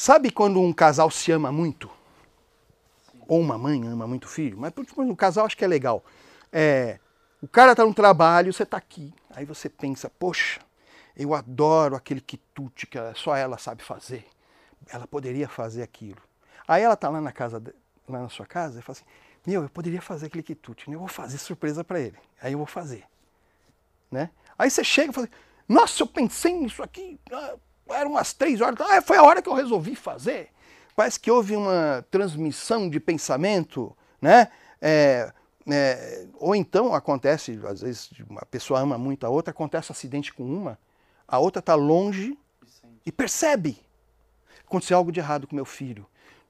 Sabe quando um casal se ama muito? Ou uma mãe ama muito o filho? Mas tipo, um casal acho que é legal. É, o cara tá no trabalho, você tá aqui. Aí você pensa, poxa, eu adoro aquele quitute que só ela sabe fazer. Ela poderia fazer aquilo. Aí ela tá lá na casa, lá na sua casa e fala assim, meu, eu poderia fazer aquele quitute, né? eu vou fazer surpresa para ele. Aí eu vou fazer, né? Aí você chega e fala, nossa, eu pensei nisso aqui, ah, eram umas três horas, ah, foi a hora que eu resolvi fazer. Parece que houve uma transmissão de pensamento, né? É, é, ou então acontece, às vezes uma pessoa ama muito a outra, acontece um acidente com uma, a outra está longe e percebe. Aconteceu algo de errado com meu filho.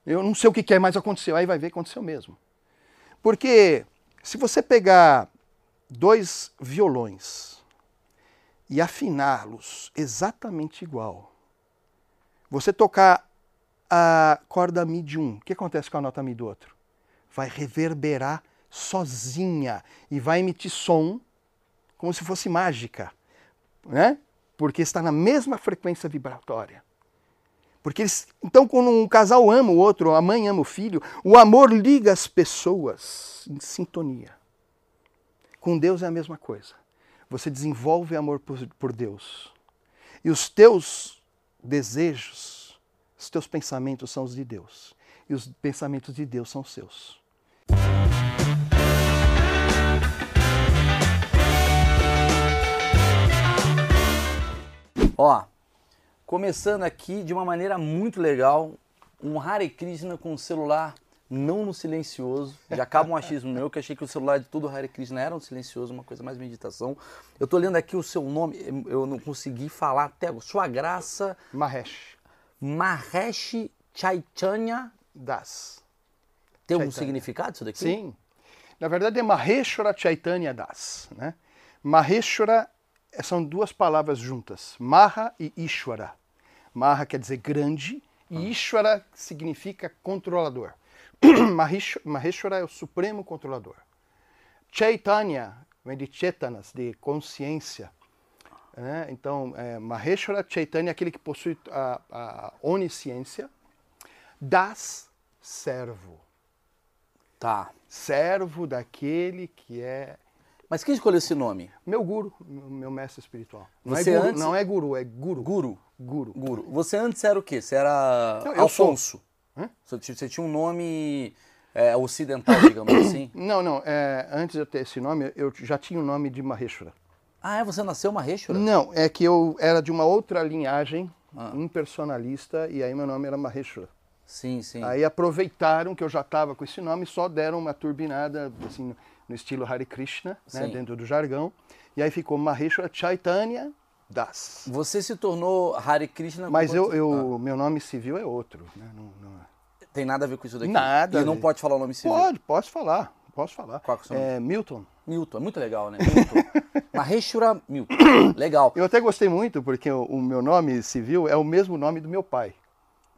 Eu não sei o que é, mas aconteceu. Aí vai ver que aconteceu mesmo. Porque se você pegar dois violões e afiná-los exatamente igual, você tocar a corda Mi de um, o que acontece com a nota Mi do outro? Vai reverberar sozinha e vai emitir som como se fosse mágica, né? Porque está na mesma frequência vibratória. Porque eles, então, quando um casal ama o outro, a mãe ama o filho, o amor liga as pessoas em sintonia. Com Deus é a mesma coisa. Você desenvolve amor por, por Deus. E os teus desejos, os teus pensamentos são os de Deus. E os pensamentos de Deus são os seus. Ó, começando aqui de uma maneira muito legal, um Hare Krishna com o celular não no silencioso. Já acaba um achismo meu, que achei que o celular de tudo Hare Krishna era um silencioso, uma coisa mais meditação. Eu tô lendo aqui o seu nome, eu não consegui falar até agora. Sua graça. Mahesh. Mahesh Chaitanya Das. Tem algum significado isso daqui? Sim. Na verdade é Maheshwara Chaitanya Das. Né? Maheshwara são duas palavras juntas, Maha e Ishwara. Maha quer dizer grande e ah. Ishwara significa controlador. Maheshwara é o supremo controlador. Chaitanya vem de Chetanas, de consciência. Né? Então, é, Maheshwara Chaitanya é aquele que possui a, a onisciência. Das, servo. Tá. Servo daquele que é mas quem escolheu esse nome? Meu guru, meu mestre espiritual. Não Você é guru, antes... não é guru, é guru. Guru. Guru. Guru. Você antes era o quê? Você era eu, eu Alfonso. Você tinha um nome é, ocidental, digamos assim? Não, não. É, antes de eu ter esse nome, eu já tinha o nome de Maheshwara. Ah, é? Você nasceu Maheshwara? Não, é que eu era de uma outra linhagem ah. impersonalista e aí meu nome era Maheshwara. Sim, sim. Aí aproveitaram que eu já estava com esse nome só deram uma turbinada, assim, no estilo Hare Krishna, né, dentro do jargão. E aí ficou Maheshwara Chaitanya Das. Você se tornou Hare Krishna... Mas eu, eu ah. meu nome civil é outro. Né? Não, não... Tem nada a ver com isso daqui? Nada. E não pode falar o nome civil? Pode, posso falar. Posso falar. Qual é o seu nome? É Milton. Milton, é muito legal, né? Milton. Maheshwara Milton. Legal. Eu até gostei muito, porque o, o meu nome civil é o mesmo nome do meu pai.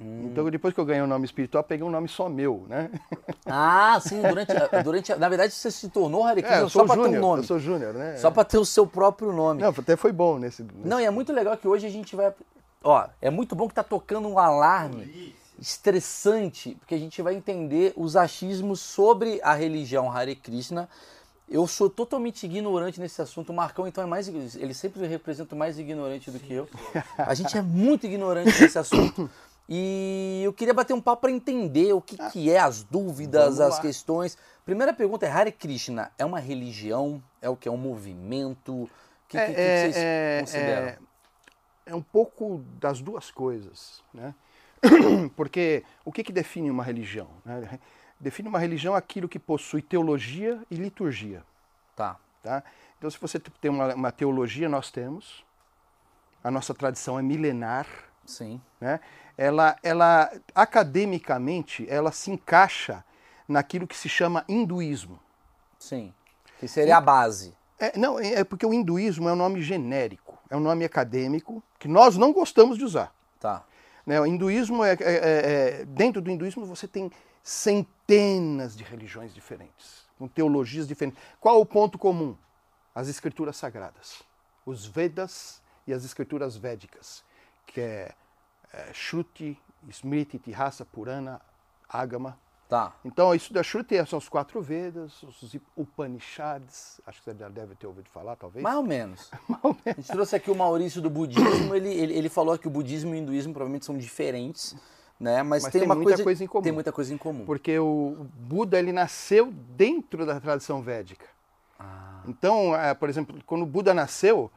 Hum. Então, depois que eu ganhei o um nome espiritual, peguei um nome só meu, né? Ah, sim. Durante, durante na verdade, você se tornou Hare Krishna é, só para ter um nome. Eu sou júnior, né? Só para ter o seu próprio nome. Não, até foi bom nesse, nesse... Não, e é muito legal que hoje a gente vai... Ó, é muito bom que tá tocando um alarme estressante, porque a gente vai entender os achismos sobre a religião Hare Krishna. Eu sou totalmente ignorante nesse assunto. O Marcão, então, é mais. Ele sempre representa mais ignorante do que eu. A gente é muito ignorante nesse assunto. E eu queria bater um papo para entender o que, que é as dúvidas, as questões. Primeira pergunta é: Hare Krishna é uma religião? É o que? É um movimento? O que, é, que, que, é, vocês é, consideram? É, é, um pouco das duas coisas. Né? Porque o que, que define uma religião? Né? Define uma religião aquilo que possui teologia e liturgia. Tá. tá? Então, se você tem uma, uma teologia, nós temos. A nossa tradição é milenar. Sim. Né? ela, ela academicamente, ela se encaixa naquilo que se chama hinduísmo. Sim, que seria a base. É, não, é, é porque o hinduísmo é um nome genérico, é um nome acadêmico que nós não gostamos de usar. Tá. Né, o hinduísmo é, é, é, é dentro do hinduísmo você tem centenas de religiões diferentes, com teologias diferentes. Qual o ponto comum? As escrituras sagradas, os Vedas e as escrituras védicas, que é é, Shruti, Smriti, Tihasa, Purana, Agama. Tá. Então, isso da Shruti são os quatro Vedas, os Upanishads, acho que você já deve ter ouvido falar, talvez. Mais ou menos. A gente trouxe aqui o Maurício do budismo, ele, ele, ele falou que o budismo e o hinduísmo provavelmente são diferentes, né? Mas, Mas tem, tem uma muita coisa, coisa em comum. Tem muita coisa em comum. Porque o Buda ele nasceu dentro da tradição védica. Ah, Então, é, por exemplo, quando o Buda nasceu,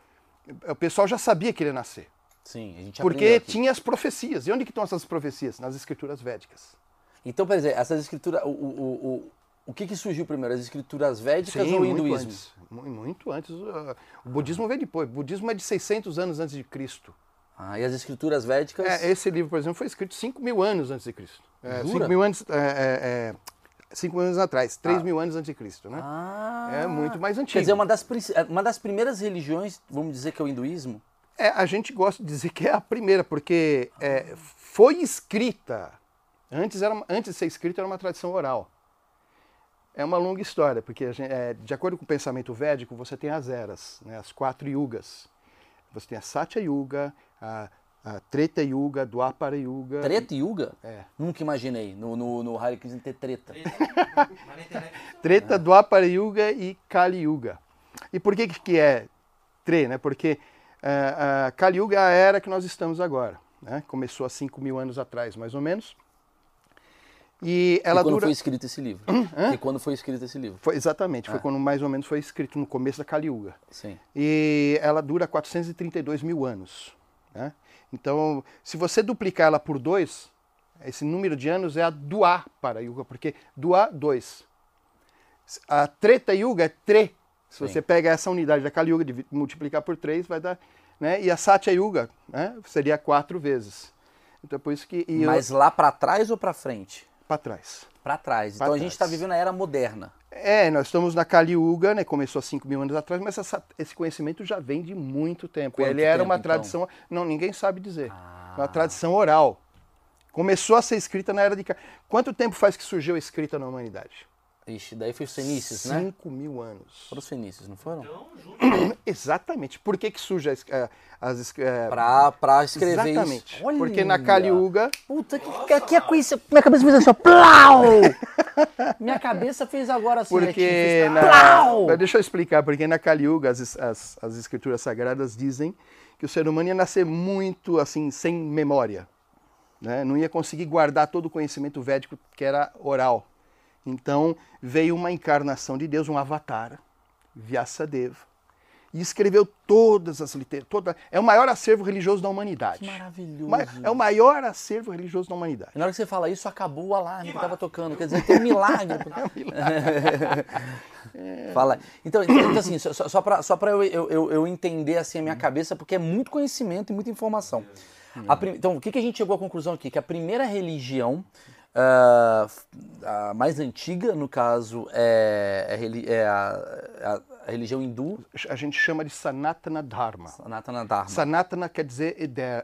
o pessoal já sabia que ele ia nascer. sim, a gente Porque tinha as profecias. E onde que estão essas profecias? Nas escrituras védicas. Então, por exemplo, essas escrituras, o, o, o, o, o que, que surgiu primeiro? As escrituras védicas Sim, ou o hinduísmo? antes. Mu- Muito antes. O budismo veio depois. O budismo é de 600 anos antes de Cristo. Ah, e as escrituras védicas? É, esse livro, por exemplo, foi escrito 5 mil anos antes de Cristo. É, Jura? 5 mil anos, é, é, é, 5 mil anos atrás, 3 mil anos antes de Cristo, né? Ah, É muito mais antigo. Quer dizer, uma das, princi- uma das primeiras religiões, vamos dizer que é o hinduísmo? É, a gente gosta de dizer que é a primeira, porque é, foi escrita. Antes, era, antes de ser escrita, era uma tradição oral. É uma longa história, porque a gente- é, de acordo com o pensamento védico, você tem as eras, né, as quatro yugas. Você tem a Satya Yuga, a, a Treta Yuga, Dwapara Yuga. Treta Yuga? É. Nunca imaginei no, no, no Hare Krishna ter treta. Treta, Dwapara Yuga e Kali Yuga. E por que, que é Tre? Né? Porque ah, ah, Kali Yuga é a era que nós estamos agora. Né? Começou há 5 mil anos atrás, mais ou menos. E ela e quando dura. foi escrito esse livro? E quando foi escrito esse livro? Foi, exatamente, foi Ah. quando mais ou menos foi escrito, no começo da Kali Yuga. Sim. E ela dura 432 mil anos. Né? Então, se você duplicar ela por dois, esse número de anos é a Dua para Yuga, porque Dua, dois. A Treta Yuga é Tre. Se Sim. você pega essa unidade da Kali Yuga e multiplicar por três, vai dar. Né? E a Satya Yuga né? seria quatro vezes. Então, por isso que. Mas lá pra trás ou pra frente? Para trás. Pra trás. Pra Então a gente está trás. vivendo a era moderna. É, nós estamos na Kali Yuga, né? Começou há 5 mil anos atrás, mas essa- esse conhecimento já vem de muito tempo. Quanto Ele era tempo, uma então? tradição. Não, ninguém sabe dizer. Ah. Uma tradição oral. Começou a ser escrita na era de. Quanto tempo faz que surgiu a escrita na humanidade? Ixi, daí foi os fenícios, né? 5 mil anos. Foram os fenícios, não foram? então junto. Exatamente. Por que, que surge as. eh, as es- eh, Pra, pra escrever Exatamente. isso. Olha! Porque na Kali Yuga. Puta, que, que, que é com isso? Minha cabeça fez assim, ó. Plau! Minha cabeça fez agora assim? Porque na, plau! Deixa eu explicar, porque na Kali Yuga as, as, as escrituras sagradas dizem que o ser humano ia nascer muito assim, sem memória. Né? Não ia conseguir guardar todo o conhecimento védico que era oral. Então veio uma encarnação de Deus, um avatar, Vyasadeva, e escreveu todas as literaturas. Toda, é o maior acervo religioso da humanidade. Que maravilhoso. Ma- É o maior acervo religioso da humanidade. Na hora que você fala isso, acabou o alarme que tava tocando. Quer dizer, tem um milagre. Fala. Então, então assim, só, só- pra, só pra eu, eu, eu- entender assim a minha cabeça, porque é muito conhecimento e muita informação. A prim- então, o que, que a gente chegou à conclusão aqui? Que a primeira religião f- a mais antiga, no caso, é, é é a, a- a religião hindu, A gente chama de Sanatana Dharma. Sanatana Dharma. Sanatana quer dizer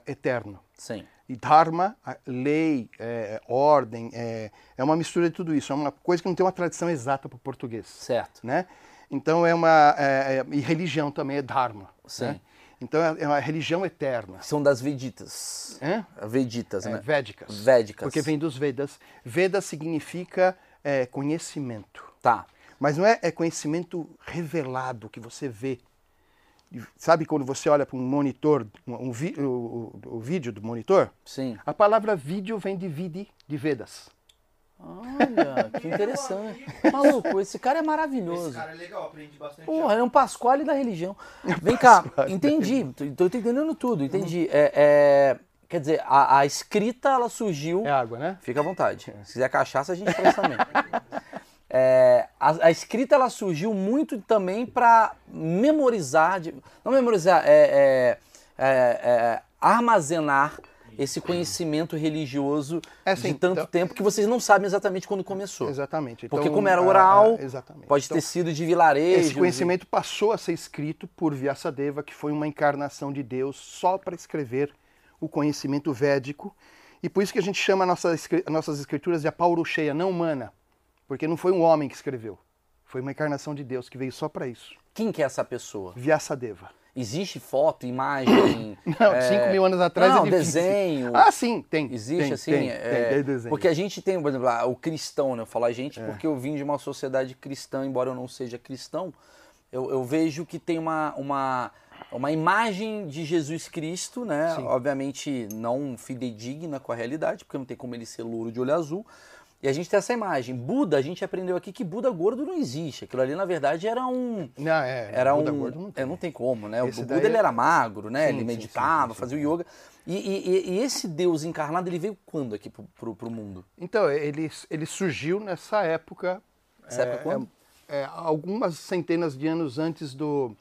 eterno. Sim. E Dharma, lei, é, ordem, é, é uma mistura de tudo isso. É uma coisa que não tem uma tradição exata para o português. Certo. Né? Então é uma. é, é- e religião também é Dharma. Sim. né? Então é é uma religião eterna. São das Veditas. Hã? Veditas, É, né? Védicas. Védicas. Porque vem dos Vedas. Veda significa é, conhecimento. Tá. Mas não é, é conhecimento revelado que você vê. Sabe quando você olha para um monitor, um, um o, o- o vídeo do monitor? Sim. A palavra vídeo vem de vidi, de Vedas. Olha, que interessante. Maluco, esse cara é Esse maravilhoso. cara é legal, aprendi bastante. Porra, é um Pasquale da religião. Vem cá, entendi. Tô, tô entendendo tudo, entendi. É, é, quer dizer, a, a escrita, ela surgiu... É água, né? Fica à vontade. Se quiser cachaça, a gente traz também. É, a, a escrita ela surgiu muito também para memorizar, de- não memorizar, é, é, é, é, armazenar esse conhecimento religioso É, de sim, tanto então- tempo que vocês não sabem exatamente quando começou. Exatamente. Porque Então, como era a- oral, a- exatamente. pode Então, ter sido de vilarejo. Esse conhecimento passou a ser escrito por Vyasadeva, que foi uma encarnação de Deus só para escrever o conhecimento védico. E por isso que a gente chama nossa nossas escrituras de apaurucheia, não humana. Porque não foi um homem que escreveu. Foi uma encarnação de Deus que veio só para isso. Quem que é essa pessoa? Vyasadeva. Existe foto, imagem? Não, é, cinco mil anos atrás não, é difícil. desenho. Ah, sim, tem. Existe tem, assim? Tem, é, tem, desenho. Porque a gente tem, por exemplo, ah, o cristão, né? Eu falo a É. gente porque eu vim de uma sociedade cristã, embora eu não seja cristão, eu, eu vejo que tem uma, uma, uma imagem de Jesus Cristo, né? Sim. Obviamente não fidedigna com a realidade, porque não tem como ele ser louro de olho azul. E a gente tem essa imagem. Buda, a gente aprendeu aqui que Buda gordo não existe. Aquilo ali, na verdade, era um. Não, é, Era Buda um. gordo não tem. é, não tem como, né? O Esse Buda daí ele é- era magro, né? Sim, ele meditava, sim, sim, fazia o yoga. E, e- e esse Deus encarnado, ele veio quando aqui pro, pro, pro mundo? Então, ele, ele surgiu nessa época. Essa época quando? é, algumas centenas de anos antes do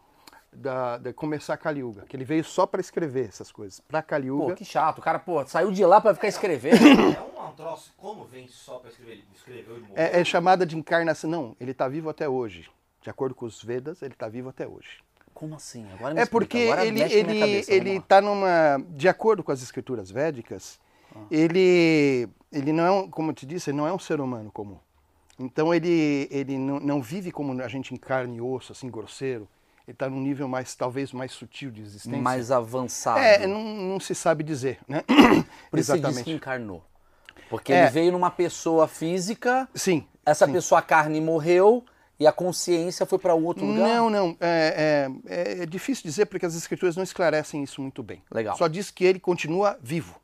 da, de começar a Kali Yuga, que ele veio só para escrever essas coisas. Para Kali Pô, que chato. O cara, pô, saiu de lá pra ficar escrevendo. É um, troço, como vem só pra escrever? Ele escreveu e morreu? É, é chamada de encarnação. Não, ele está vivo até hoje. De acordo com os Vedas, ele está vivo até hoje. Como assim? Agora me É explica. porque Agora ele ele cabeça, ele está numa, de acordo com as escrituras védicas, Ah. ele ele não é, um- como eu te disse, ele não é um ser humano comum. Então ele ele não, não vive como a gente em carne e osso, assim grosseiro. Ele está num nível mais talvez mais sutil de existência. mais avançado. é, não, não se sabe dizer, né? Por isso você disse que encarnou. Porque É. ele veio numa pessoa física, Sim. essa sim. pessoa a carne morreu e a consciência foi pra outro lugar. Não, não. É, é- é difícil dizer porque as escrituras não esclarecem isso muito bem. Legal. Só diz que ele continua vivo.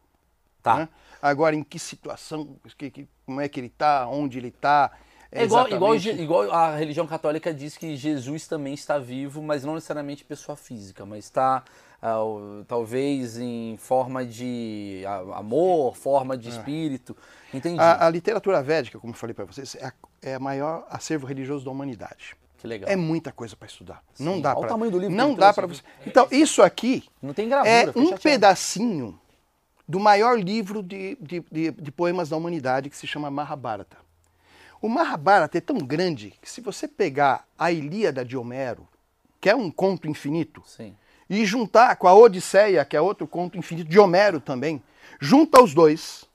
Tá. né? Agora, em que situação, que- que- como é que ele está, onde ele tá, está. É igual, igual, igual a religião católica diz que Jesus também está vivo, mas não necessariamente pessoa física, mas está ah, o- talvez em forma de amor, forma de espírito. Entendi. É. A, a literatura védica, como eu falei para vocês, é, a- é o maior acervo religioso da humanidade. que legal. É muita coisa para estudar. Não dá Olha o para. tamanho do livro Não dá para você. Então, isso aqui Não tem gravura. é um chateado. pedacinho do maior livro de, de, de- de poemas da humanidade que se chama Mahabharata. O Mahabharata é tão grande que se você pegar a Ilíada de Homero, que é um conto infinito, Sim. e juntar com a Odisseia, que é outro conto infinito de Homero também, junta os dois,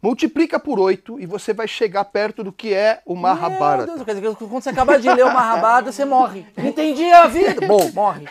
multiplica por oito e você vai chegar perto do que é o Meu Mahabharata. Deus, quer dizer, quando você acabar de ler o Mahabharata, você morre. Entendi a vida. Bom, morre.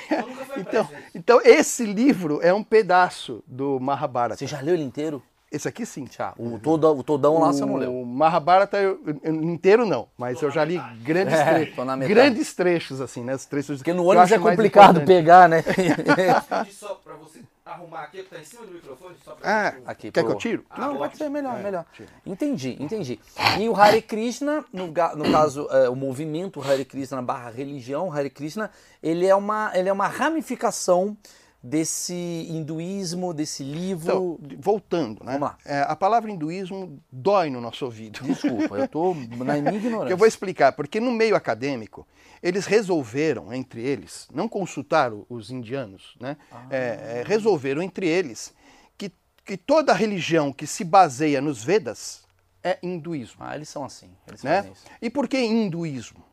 Então, então esse livro é um pedaço do Mahabharata. Você já leu ele inteiro? Esse aqui sim. Já. O, toda, o todão lá você não leu. O Mahabharata eu, eu- inteiro não, mas eu já li grandes, É, tre- metade. grandes trechos, assim, né? Os trechos Porque no ônibus é complicado pegar, né? Só pra você arrumar aqui, que tá em cima do microfone, só pra Ah, gente- Aqui, quer pro- que eu tiro? Não, Ah, pode ser melhor, É, melhor. tira. Entendi, entendi. E o Hare Krishna, no, no caso, é, o movimento Hare Krishna barra religião Hare Krishna, ele é uma, ele é uma ramificação desse hinduísmo, desse livro. Então, voltando, né? Vamos lá. É, a palavra hinduísmo dói no nosso ouvido. Desculpa, eu tô na minha ignorância. eu vou explicar, porque no meio acadêmico, eles resolveram, entre eles, não consultaram os indianos, né? Ah. É, é, resolveram entre eles que, que toda religião que se baseia nos Vedas é hinduísmo. Ah, eles são assim. Eles né? E por que hinduísmo?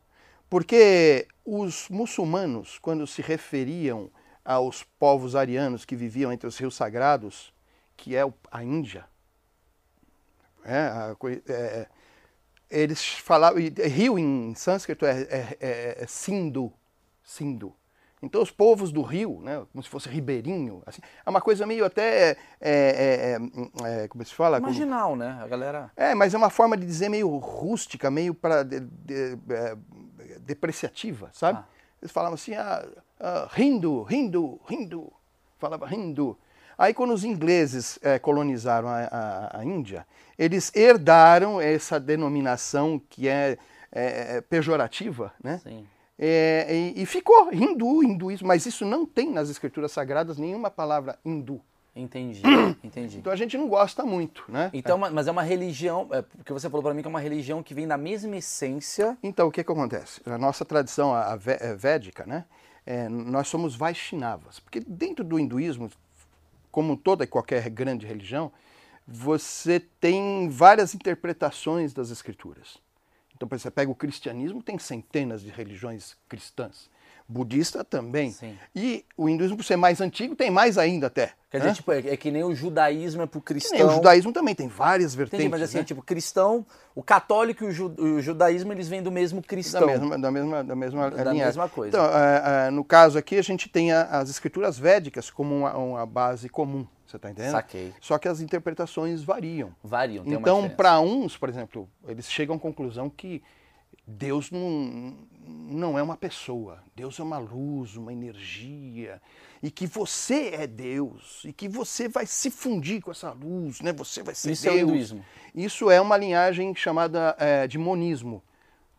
Porque os muçulmanos, quando se referiam aos povos arianos que viviam entre os rios sagrados, que é a Índia, é, a coi- é, eles falavam. e Rio em sânscrito é, é, é- é Sindhu. Sindhu. Então os povos do rio, né, como se fosse ribeirinho, assim, é uma coisa meio até. é, é, é, é, como se fala? Como- Marginal, né? A galera. é, mas é uma forma de dizer meio rústica, meio para depreciativa, sabe? Ah. Eles falavam assim, ah, ah, hindu, hindu, hindu, falava hindu. Aí quando os ingleses eh, colonizaram a, a- a Índia, eles herdaram essa denominação que é, eh, pejorativa, né? Sim. É, e, e ficou hindu, hinduísmo, mas isso não tem nas escrituras sagradas nenhuma palavra hindu. Entendi, entendi. Então a gente não gosta muito, né? Então, ma- mas é uma religião, é, porque você falou pra mim que é uma religião que vem da mesma essência. Então, o que, que acontece? A nossa tradição a, a é védica, né? É, nós somos Vaishnavas. Porque dentro do hinduísmo, como toda e qualquer grande religião, você tem várias interpretações das escrituras. Então, você pega o cristianismo, tem centenas de religiões cristãs. Budista também. Sim. E o hinduísmo, por ser mais antigo, tem mais ainda até. Quer né? dizer, tipo, é, é que nem o judaísmo é pro Que cristão. nem o judaísmo também tem várias vertentes. Entendi, mas assim, né? tipo, cristão, o católico e o, ju- o judaísmo, eles vêm do mesmo da cristão. mesma, da mesma, da mesma Da linha. mesma coisa. Então, é, é, no caso aqui, a gente tem a- as escrituras védicas como uma, uma base comum. Você está entendendo? Saquei. Só que as interpretações variam. Variam, Então, para uns, por exemplo, eles chegam à conclusão que Deus não, não é uma pessoa, Deus é uma luz, uma energia, e que você é Deus, e que você vai se fundir com essa luz, né? Você vai ser Isso é o Deus. hinduísmo. Isso é uma linhagem chamada é, de monismo,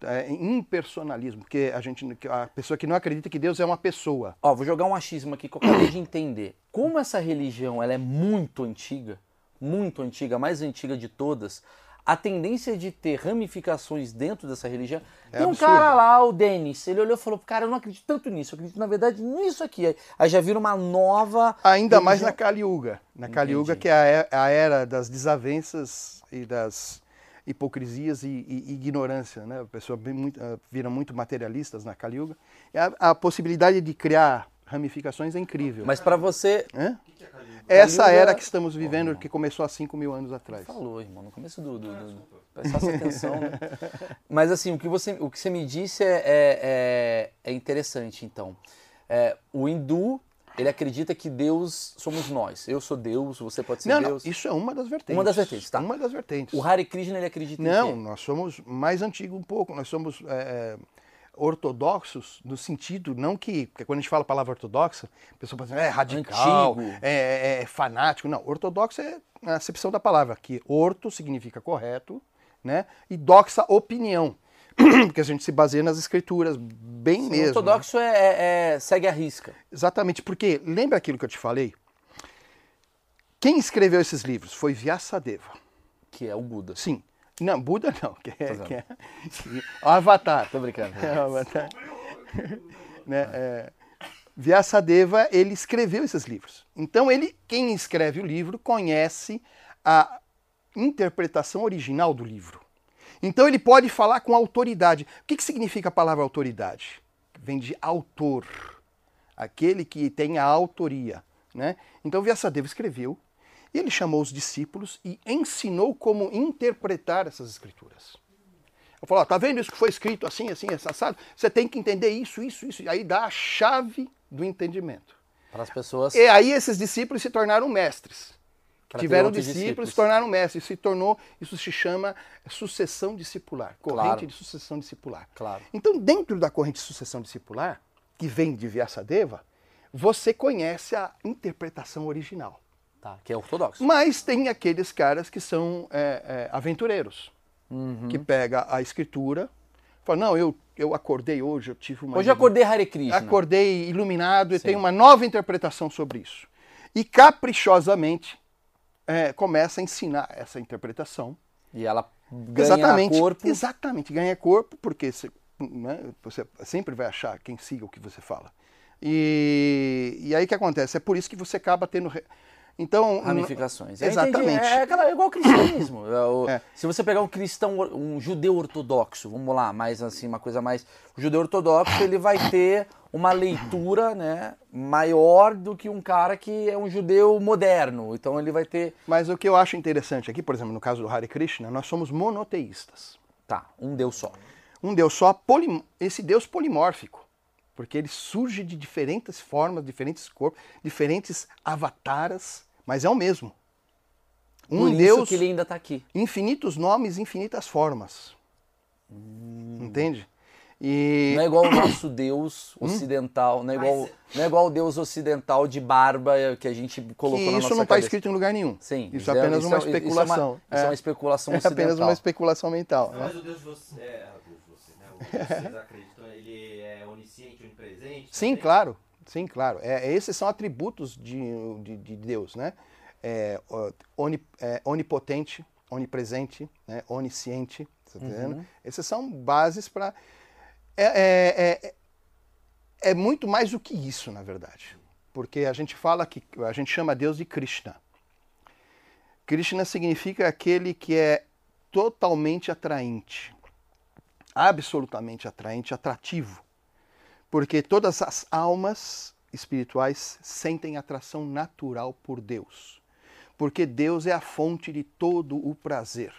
é, impersonalismo, porque a gente, a pessoa que não acredita que Deus é uma pessoa. Ó, vou jogar um achismo aqui que eu acabei de entender. Como essa religião ela é muito antiga, muito antiga, a mais antiga de todas, a tendência de ter ramificações dentro dessa religião. É Tem um absurdo. cara lá, o Denis, ele olhou e falou: Cara, eu não acredito tanto nisso, eu acredito na verdade nisso aqui. Aí- Aí já vira uma nova. Ainda mais na religião. Yuga. Na Kali Yuga, Entendi. que é a é- a era das desavenças e das hipocrisias e, e ignorância. Né? A pessoa muito, ah, vira muito materialistas na Kali Yuga. E a, a possibilidade de criar ramificações é incrível. Mas pra você. Hã? O que é? Essa Yuga- era que estamos vivendo, que começou há 5 mil anos atrás. Falou, irmão, no começo do. do, do presta essa atenção, né? Mas assim, o que você, o que você me disse é, é, é, é interessante, então. É, o hindu, ele acredita que Deus somos nós. Eu sou Deus, você pode ser Não, não, Deus. isso é uma das vertentes. Uma das vertentes, tá. Uma das vertentes. O Hare Krishna, ele acredita Não, em quê? nós somos mais antigos um pouco, nós somos é, ortodoxos no sentido, não que, porque quando a gente fala a palavra ortodoxa, a pessoa pensa, é radical, é, é- é fanático. Não, ortodoxo é a acepção da palavra, que orto significa correto, né? E doxa, opinião. Porque a gente se baseia nas escrituras, bem O mesmo. né? ortodoxo é, é- é- segue a risca. Exatamente, porque lembra aquilo que eu te falei? Quem escreveu esses livros foi Vyasadeva. Que é o Buda. Sim. Não, Buda não, que é, Tô que é o Avatar. Tô brincando. É, o Avatar. né, é, Vyasadeva, ele escreveu esses livros. Então, ele, quem escreve o livro conhece a interpretação original do livro. Então, ele pode falar com autoridade. O que, que significa a palavra autoridade? Vem de autor, aquele que tem a autoria. Né? Então, Vyasadeva escreveu, e ele chamou os discípulos e ensinou como interpretar essas escrituras. Eu falo, tá vendo isso que foi escrito assim, assim, assado? Você tem que entender isso, isso, isso. E aí dá a chave do entendimento. Para as pessoas. E aí esses discípulos se tornaram mestres. Pra Tiveram discípulos, discípulos. se tornaram mestres. Se tornou, isso se chama sucessão discipular, corrente Claro. de sucessão discipular. Claro. Então, dentro da corrente de sucessão discipular, que vem de Vyasadeva, você conhece a interpretação original. Tá, que é ortodoxo. Mas tem aqueles caras que são é, é, aventureiros, Uhum. que pega a escritura, fala, não, eu, eu acordei hoje, eu tive uma... Hoje eu acordei Hare Krishna. Acordei iluminado e tenho uma nova interpretação sobre isso. E caprichosamente é, começa a ensinar essa interpretação. E ela ganha exatamente, corpo. exatamente, ganha corpo, porque você, né, você sempre vai achar quem siga o que você fala. E, e aí o que acontece? É por isso que você acaba tendo... re- Então, Ramificações. Eu Exatamente. É, aquela- é igual o cristianismo. É É. Se você pegar um cristão, um judeu ortodoxo, vamos lá, mais assim, uma coisa mais. O judeu ortodoxo ele vai ter uma leitura né, maior do que um cara que é um judeu moderno. Então ele vai ter. Mas o que eu acho interessante aqui, por exemplo, no caso do Hare Krishna, nós somos monoteístas. Tá, um Deus só. Um Deus só, polim- esse Deus polimórfico. Porque ele surge de diferentes formas, diferentes corpos, diferentes avataras, mas é o mesmo. Um Por isso Deus, que ele ainda está aqui. infinitos nomes, infinitas formas. Entende? E Não é igual o nosso Deus ocidental, não é igual, não é igual o Deus ocidental de barba que a gente colocou que na isso nossa não está escrito em lugar nenhum. Sim, isso é apenas uma isso é- isso é uma- especulação. Isso é uma, especulação É ocidental. apenas uma especulação mental. né? Mas o Deus de você, é, o Deus de você, né? O Deus que vocês acreditam, ele é onisciente, onipresente? Sim, também? claro. Sim, claro. É, esses são atributos de, de, de Deus, né? É, ó, oni- é, onipotente, onipresente, né? onisciente. Tá entendendo? Esses são bases para. É, é, é, é muito mais do que isso, na verdade. Porque a gente fala que. A gente chama Deus de Krishna. Krishna significa aquele que é totalmente atraente, absolutamente atraente, atrativo. Porque todas as almas espirituais sentem atração natural por Deus. Porque Deus é a fonte de todo o prazer.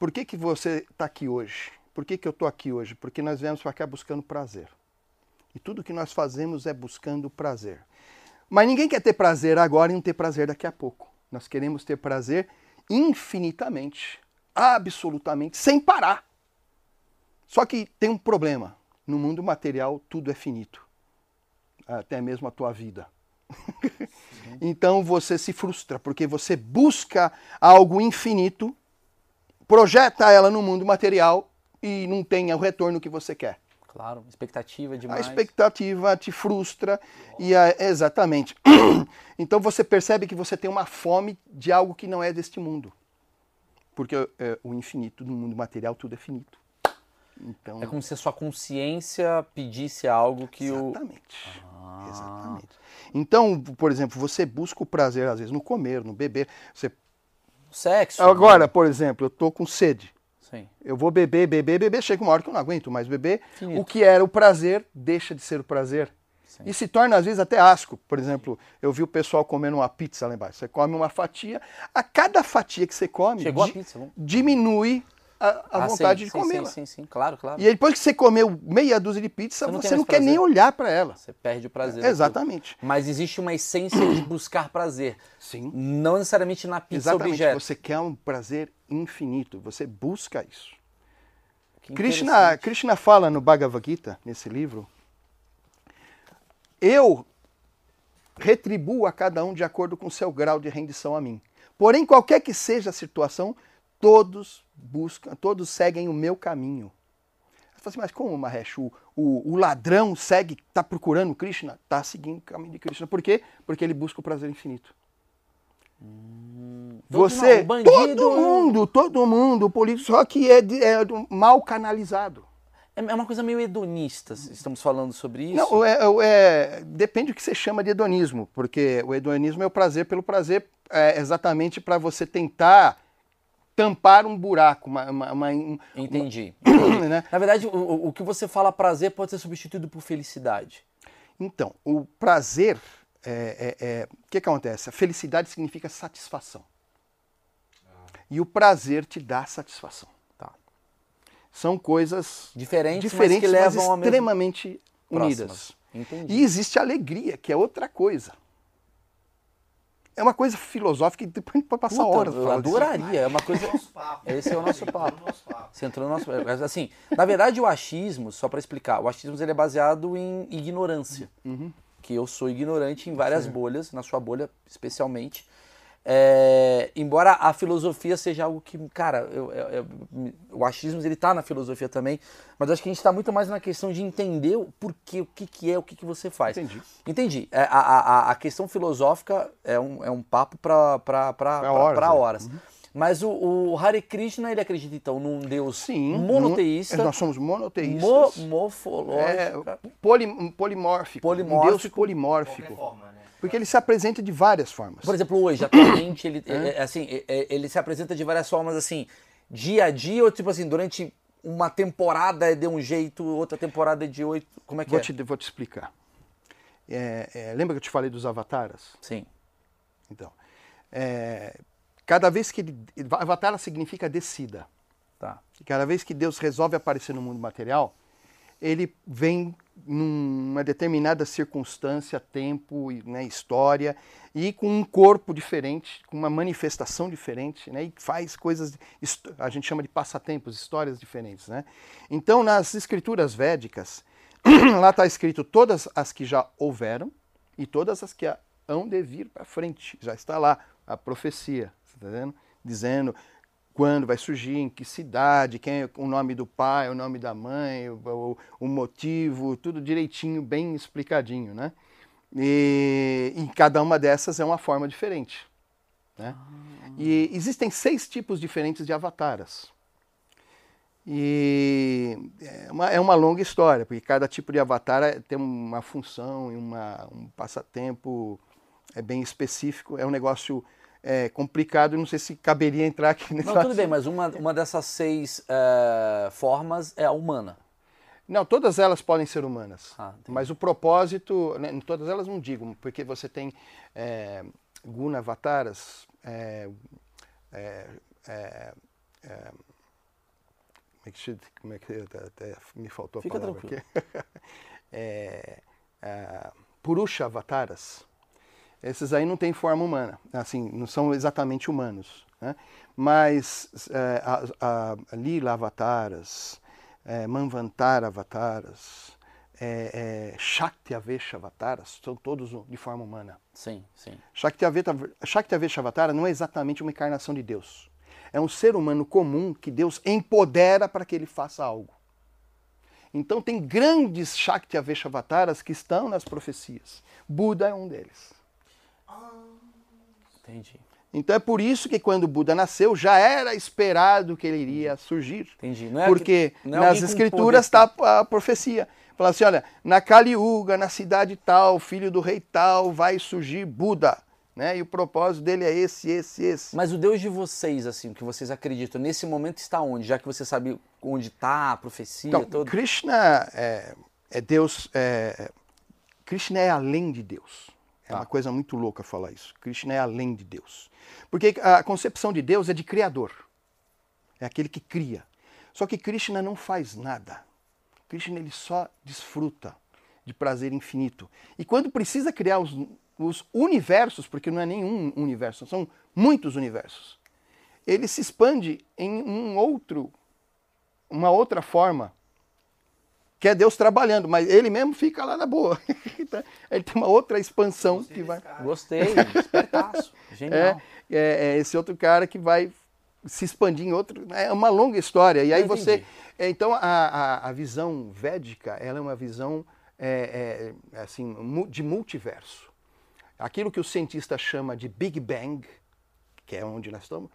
Por que, que você está aqui hoje? Por que, que eu estou aqui hoje? Porque nós viemos para cá buscando prazer. E tudo que nós fazemos é buscando prazer. Mas ninguém quer ter prazer agora e não ter prazer daqui a pouco. Nós queremos ter prazer infinitamente, absolutamente, sem parar. Só que tem um problema. No mundo material, tudo é finito. Até mesmo a tua vida. então você se frustra, porque você busca algo infinito, projeta ela no mundo material e não tem o retorno que você quer. Claro, expectativa demais. A expectativa te frustra e a, exatamente. então você percebe que você tem uma fome de algo que não é deste mundo. Porque é, o infinito no mundo material tudo é finito. Então, é como se a sua consciência pedisse algo que exatamente. o. Ah. Exatamente. Então, por exemplo, você busca o prazer, às vezes, no comer, no beber. Você... Sexo. Agora, né? por exemplo, eu tô com sede. Sim. Eu vou beber, beber, beber, chega uma hora que eu não aguento mais beber. Finito. O que era o prazer deixa de ser o prazer. Sim. E se torna, às vezes, até asco. Por exemplo, eu vi o pessoal comendo uma pizza lá embaixo. Você come uma fatia, a cada fatia que você come, pizza, diminui a, a ah, vontade sim, de comer. Sim, sim, sim, claro, claro. E aí, depois que você comeu meia dúzia de pizza, você não, você quer, não quer nem olhar para ela. Você perde o prazer. É, exatamente. Mas existe uma essência de buscar prazer. Sim. Não necessariamente na pizza exatamente. objeto. Você quer um prazer infinito, você busca isso. Krishna, Krishna fala no Bhagavad Gita, nesse livro, eu retribuo a cada um de acordo com o seu grau de rendição a mim. Porém, qualquer que seja a situação, todos buscam, todos seguem o meu caminho. Você fala assim, mas como, Mahesh? O, o, o ladrão segue, está procurando Krishna? Está seguindo o caminho de Krishna. Por quê? Porque ele busca o prazer infinito. Hum, Você, não, todo mundo, todo mundo, político, só que é, é mal canalizado. É, é uma coisa meio hedonista, estamos falando sobre isso? Não, é, é, depende do que você chama de hedonismo, porque o hedonismo é o prazer pelo prazer, é exatamente para você tentar tampar um buraco. Uma, uma, uma entendi. entendi. né? Na verdade, o, o que você fala prazer pode ser substituído por felicidade. Então, o prazer, é, é, é, o que, que acontece? A felicidade significa satisfação. E o prazer te dá satisfação. Tá. São coisas diferentes, diferentes mas que levam mas extremamente unidas. Entendi. E existe alegria, que é outra coisa é uma coisa filosófica e depois a gente pode passar Puta, horas. Eu adoraria, é uma coisa. Esse é o nosso papo. Você entrou no nosso papo. Assim, na verdade, o achismo, só para explicar, o achismo ele é baseado em ignorância. Uhum. Que eu sou ignorante em várias Sim. bolhas, na sua bolha especialmente. É, embora a filosofia seja algo que, cara, eu, eu, eu, o achismo ele tá na filosofia também, mas acho que a gente está muito mais na questão de entender o porquê, o que, que é, o que, que você faz. Entendi. Entendi. É, a, a, a questão filosófica é um, é um papo para horas. Pra horas. Uhum. Mas o, o Hare Krishna, ele acredita então num Deus Sim, monoteísta. Nós somos monoteístas. Mo, morfológico. É, polim, polimórfico. polimórfico. Um Deus polimórfico. Forma, né? Porque ele se apresenta de várias formas. Por exemplo, hoje, atualmente, ele, é. é assim, é, é, ele se apresenta de várias formas, assim, dia a dia, ou tipo assim, durante uma temporada é de um jeito, outra temporada é de oito. Como é que vou é? Te, vou te explicar. É, é, lembra que eu te falei dos avataras? Sim. Então, é, cada vez que ele. Avatar significa descida. Tá. E cada vez que Deus resolve aparecer no mundo material, ele vem numa determinada circunstância, tempo, né, história, e com um corpo diferente, com uma manifestação diferente, né, e faz coisas, a gente chama de passatempos, histórias diferentes. Né? Então, nas escrituras védicas, lá está escrito todas as que já houveram e todas as que hão de vir para frente. Já está lá a profecia, tá dizendo quando vai surgir, em que cidade, quem é o nome do pai, o nome da mãe, o, o motivo, tudo direitinho, bem explicadinho, né? E, e, cada uma dessas é uma forma diferente. Né? Ah. E existem seis tipos diferentes de avataras. E é uma, é uma longa história, porque cada tipo de avatar é, tem uma função e uma, um passatempo é bem específico. É um negócio é, complicado, não sei se caberia entrar aqui nesse Não, tudo bem, mas uma, uma dessas seis é, formas é a humana. Não, todas elas podem ser humanas. Ah, mas o propósito, né, todas elas não digo, porque você tem é, Guna Avataras, é, é, é, é, como é que é até me faltou a Fica palavra tranquilo. aqui. É, é, Purusha Avataras. Esses aí não têm forma humana, assim, não são exatamente humanos. Né? Mas é, a, a, Lila Avataras, é, Manvantara Avataras, é, é, Avataras, são todos de forma humana. Sim, sim. Shakti Aveta- Shakti Avesha Avatara não é exatamente uma encarnação de Deus. É um ser humano comum que Deus empodera para que ele faça algo. Então tem grandes Shakti Avesha Avataras que estão nas profecias. Buda é um deles. Entendi. Então é por isso que quando Buda nasceu já era esperado que ele iria surgir. Entendi. Não é Porque que- não é nas escrituras está a profecia. Fala assim, olha, na Kaliuga, na cidade tal, filho do rei tal, vai surgir Buda. Né? E o propósito dele é esse, esse, esse. Mas o Deus de vocês, assim, o que vocês acreditam, nesse momento está onde? Já que você sabe onde está a profecia Então, toda. Krishna é, é Deus. é- Krishna é além de Deus. É Tá. uma coisa muito louca falar isso. Krishna é além de Deus. Porque a concepção de Deus é de criador. É aquele que cria. Só que Krishna não faz nada. Krishna ele só desfruta de prazer infinito. E quando precisa criar os, os universos, porque não é nenhum universo, são muitos universos, ele se expande em um outro, uma outra forma que é Deus trabalhando, mas ele mesmo fica lá na boa. Então, ele tem uma outra expansão que vai. Gostei, espertaço. Genial. É, é, é esse outro cara que vai se expandir em outro. É uma longa história. E aí Eu você. entendi. é, Então a, a, a visão védica ela é uma visão é, é, assim, de multiverso. Aquilo que o cientista chama de Big Bang, que é onde nós estamos,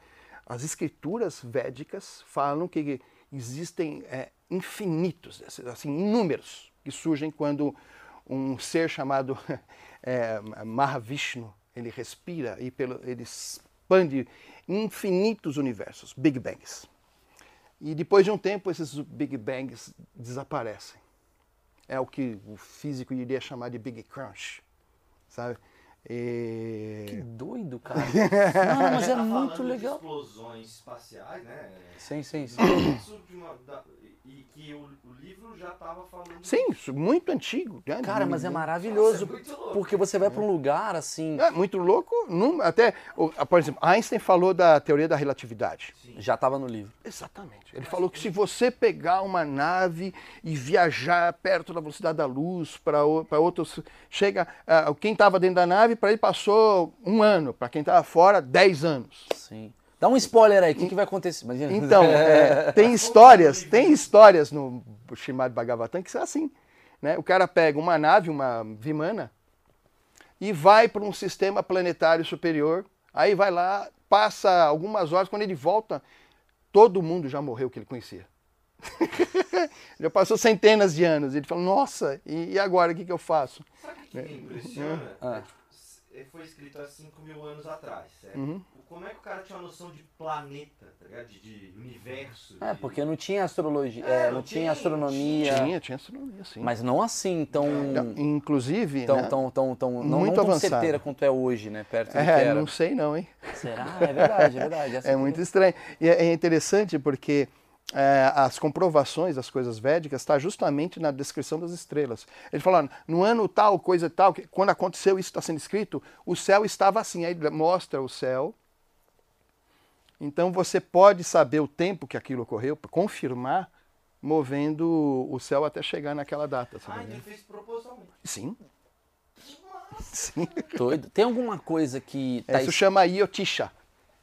as escrituras védicas falam que existem é, infinitos, assim, inúmeros, que surgem quando um ser chamado é, Mahavishnu, ele respira e pelo, ele expande infinitos universos, Big Bangs. E depois de um tempo, esses Big Bangs desaparecem. É o que o físico iria chamar de Big Crunch, sabe? E- Que doido, cara. Não, mas é Tá muito legal. explosões espaciais, né? Sim, sim, sim. Isso de uma, da- e que o, o livro já estava falando. Sim, isso, muito antigo. né? Cara, mas é Nossa, maravilhoso. é muito louco. Porque você vai para um lugar assim. É muito louco. num- até, o- por exemplo, Einstein falou da teoria da relatividade. Já estava no livro. Exatamente. Ele falou que se você pegar uma nave e viajar perto da velocidade da luz para outros, chega ah, quem estava dentro da nave para ele passou um ano, para quem estava fora dez anos. Sim. Dá um spoiler aí, o que, que vai acontecer? Imagina. Então é, tem histórias, tem histórias no Shrimad Bhagavatam que são assim, né? O cara pega uma nave, uma Vimana e vai para um sistema planetário superior. Aí vai lá, passa algumas horas, quando ele volta, todo mundo já morreu que ele conhecia. já passou centenas de anos. Ele fala, nossa, e, e agora o que, que eu faço? Sabe o que me impressiona? Ah. É, tipo, foi escrito há 5 mil anos atrás, certo? Uhum. Como é que o cara tinha uma noção de planeta, tá ligado? De, de universo. É, de- porque não tinha astrologia, É, é, não não tinha tinha, astronomia. Tinha, tinha astronomia, sim. Mas não assim, tão. Não, Inclusive, tão, né? tão, tão, tão, não, Muito não tão avançado. certeira quanto é hoje, né? Perto do que é, era. não sei não, hein? Será? É verdade, é verdade. Essa É que- muito estranho. E é é interessante porque é, as comprovações das coisas védicas está justamente na descrição das estrelas. Ele fala, no ano tal, coisa tal, que quando aconteceu isso está sendo escrito, o céu estava assim. Aí mostra o céu. Então você pode saber o tempo que aquilo ocorreu, confirmar, movendo o céu até chegar naquela data. Ah, então ele fez propositalmente. Sim. Sim. Doido. Tem alguma coisa que tá Isso es- chama Iotisha.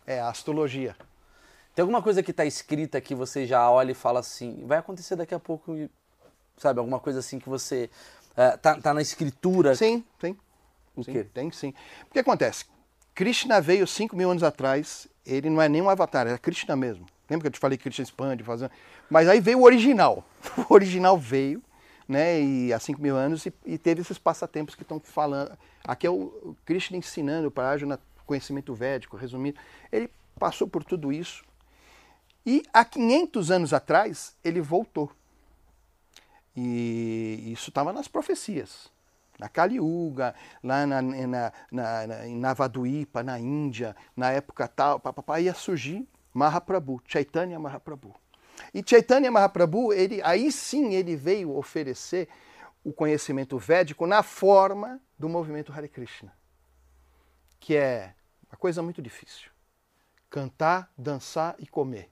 É a astrologia. Tem alguma coisa que tá escrita que você já olha e fala assim, vai acontecer daqui a pouco, sabe? Alguma coisa assim que você é, tá, tá na escritura. Sim, sim. O Sim, quê? Tem sim. O que acontece? Krishna veio 5 mil anos atrás, ele não é nem um avatar, era Krishna mesmo. Lembra que eu te falei Krishna expande, fazendo. Mas aí veio o original. O original veio, né, e há 5 mil anos, e, e teve esses passatempos que estão falando. Aqui é o o Krishna ensinando para Arjuna conhecimento védico, resumido. Ele passou por tudo isso. E há 500 anos atrás, ele voltou. E isso estava nas profecias. Na Kali Yuga, lá na, na, na, na, em Navaduipa, na Índia, na época tal, papapá, ia surgir Mahaprabhu, Chaitanya Mahaprabhu. E Chaitanya Mahaprabhu, ele, aí sim ele veio oferecer o conhecimento védico na forma do movimento Hare Krishna, que é uma coisa muito difícil. Cantar, dançar e comer.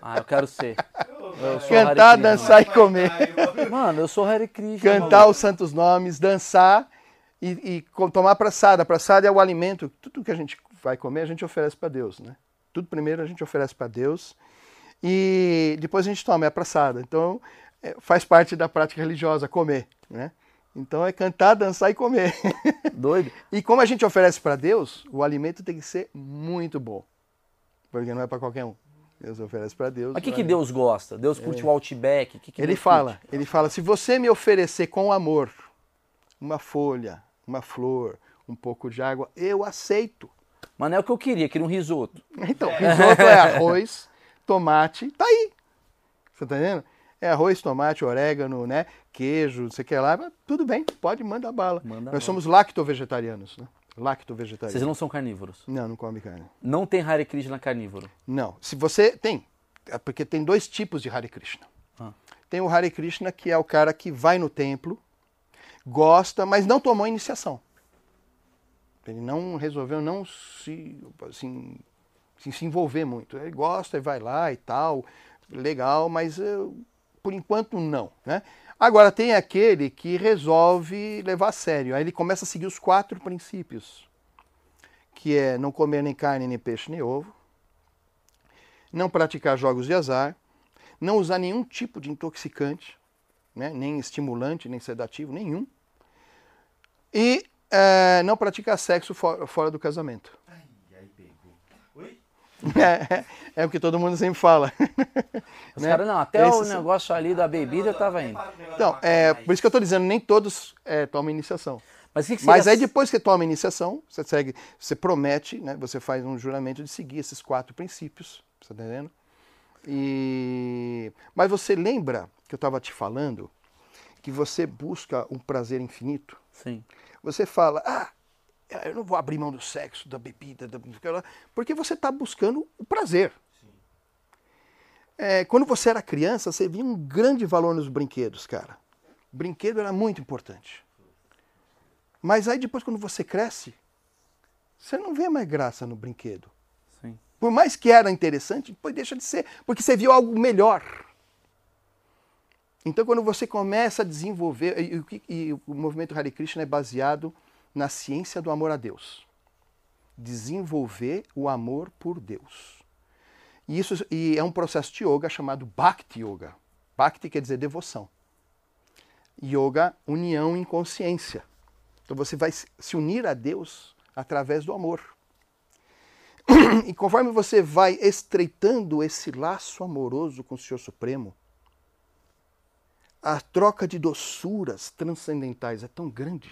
Ah, eu quero ser. Cantar, dançar e comer. Mano, eu sou Hare Krishna. Cantar maluco. os santos nomes, dançar e, e tomar praçada. Praçada é o alimento. Tudo que a gente vai comer, a gente oferece para Deus, né? Tudo primeiro a gente oferece para Deus e depois a gente toma, é a praçada. Então, é, faz parte da prática religiosa, comer, né? Então é cantar, dançar e comer. Doido. E como a gente oferece para Deus, o alimento tem que ser muito bom. Porque não é para qualquer um. Deus oferece para Deus. Mas o que, que Deus gosta? Deus curte o Outback? Que que Ele fala, curte? ele fala, se você me oferecer com amor uma folha, uma flor, um pouco de água, eu aceito. Mas não é o que eu queria, queria um risoto. Então, risoto é arroz, tomate, tá aí. Você tá entendendo? É arroz, tomate, orégano, né? Queijo, não sei o que lá, tudo bem, pode mandar bala. Manda Nós bala. somos lacto-vegetarianos, né? Vocês Lacto-vegetarianos. não são carnívoros. Não, não come carne. Não tem Hare Krishna carnívoro. Não. Se você tem, é porque tem dois tipos de Hare Krishna. Ah. Tem o Hare Krishna que é o cara que vai no templo, gosta, mas não tomou iniciação. Ele não resolveu não se assim, se, se envolver muito. Ele gosta e vai lá e tal, legal, mas eh, por enquanto não, né? Agora tem aquele que resolve levar a sério. Aí ele começa a seguir os quatro princípios, que é não comer nem carne, nem peixe, nem ovo, não praticar jogos de azar, não usar nenhum tipo de intoxicante, né? nem estimulante, nem sedativo, nenhum, e eh, não praticar sexo fo- fora do casamento. É, é o que todo mundo sempre fala. Os Né? caras, não, até o Esses- negócio ali da bebida eu tava indo. Então, é, por isso que eu estou dizendo, nem todos é, tomam iniciação. Mas o que, que Mas seria- aí depois que toma a iniciação, você segue, você promete, né? Você faz um juramento de seguir esses quatro princípios, você tá entendendo? E mas você lembra que eu estava te falando que você busca um prazer infinito? Sim. Você fala, ah, eu não vou abrir mão do sexo, da bebida, da... porque você está buscando o prazer. É, quando você era criança, você via um grande valor nos brinquedos, cara. Brinquedo era muito importante. Mas aí depois, quando você cresce, você não vê mais graça no brinquedo. Sim. Por mais que era interessante, depois deixa de ser, porque você viu algo melhor. Então, quando você começa a desenvolver, e, o que- e o movimento Hare Krishna é baseado na ciência do amor a Deus. Desenvolver o amor por Deus. E isso e é um processo de yoga chamado Bhakti Yoga. Bhakti quer dizer devoção. Yoga, união em consciência. Então você vai se unir a Deus através do amor. E conforme você vai estreitando esse laço amoroso com o Senhor Supremo, a troca de doçuras transcendentais é tão grande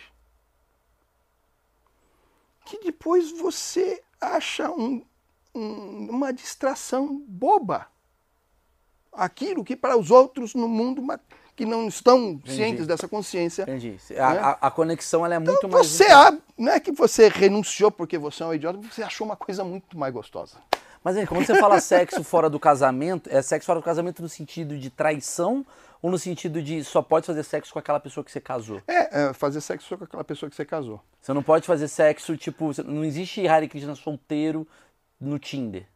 que depois você acha um- um- uma distração boba. Aquilo que para os outros no mundo que não estão cientes dessa consciência Entendi. A, a- a conexão ela é muito mais. Né? você não é que você renunciou porque você é um idiota, você achou uma coisa muito mais gostosa. Mas gente, quando você fala sexo fora do casamento, é sexo fora do casamento no sentido de traição ou no sentido de só pode fazer sexo com aquela pessoa que você casou? É, é, fazer sexo só com aquela pessoa que você casou. Você não pode fazer sexo, tipo, não existe Hare Krishna solteiro no Tinder.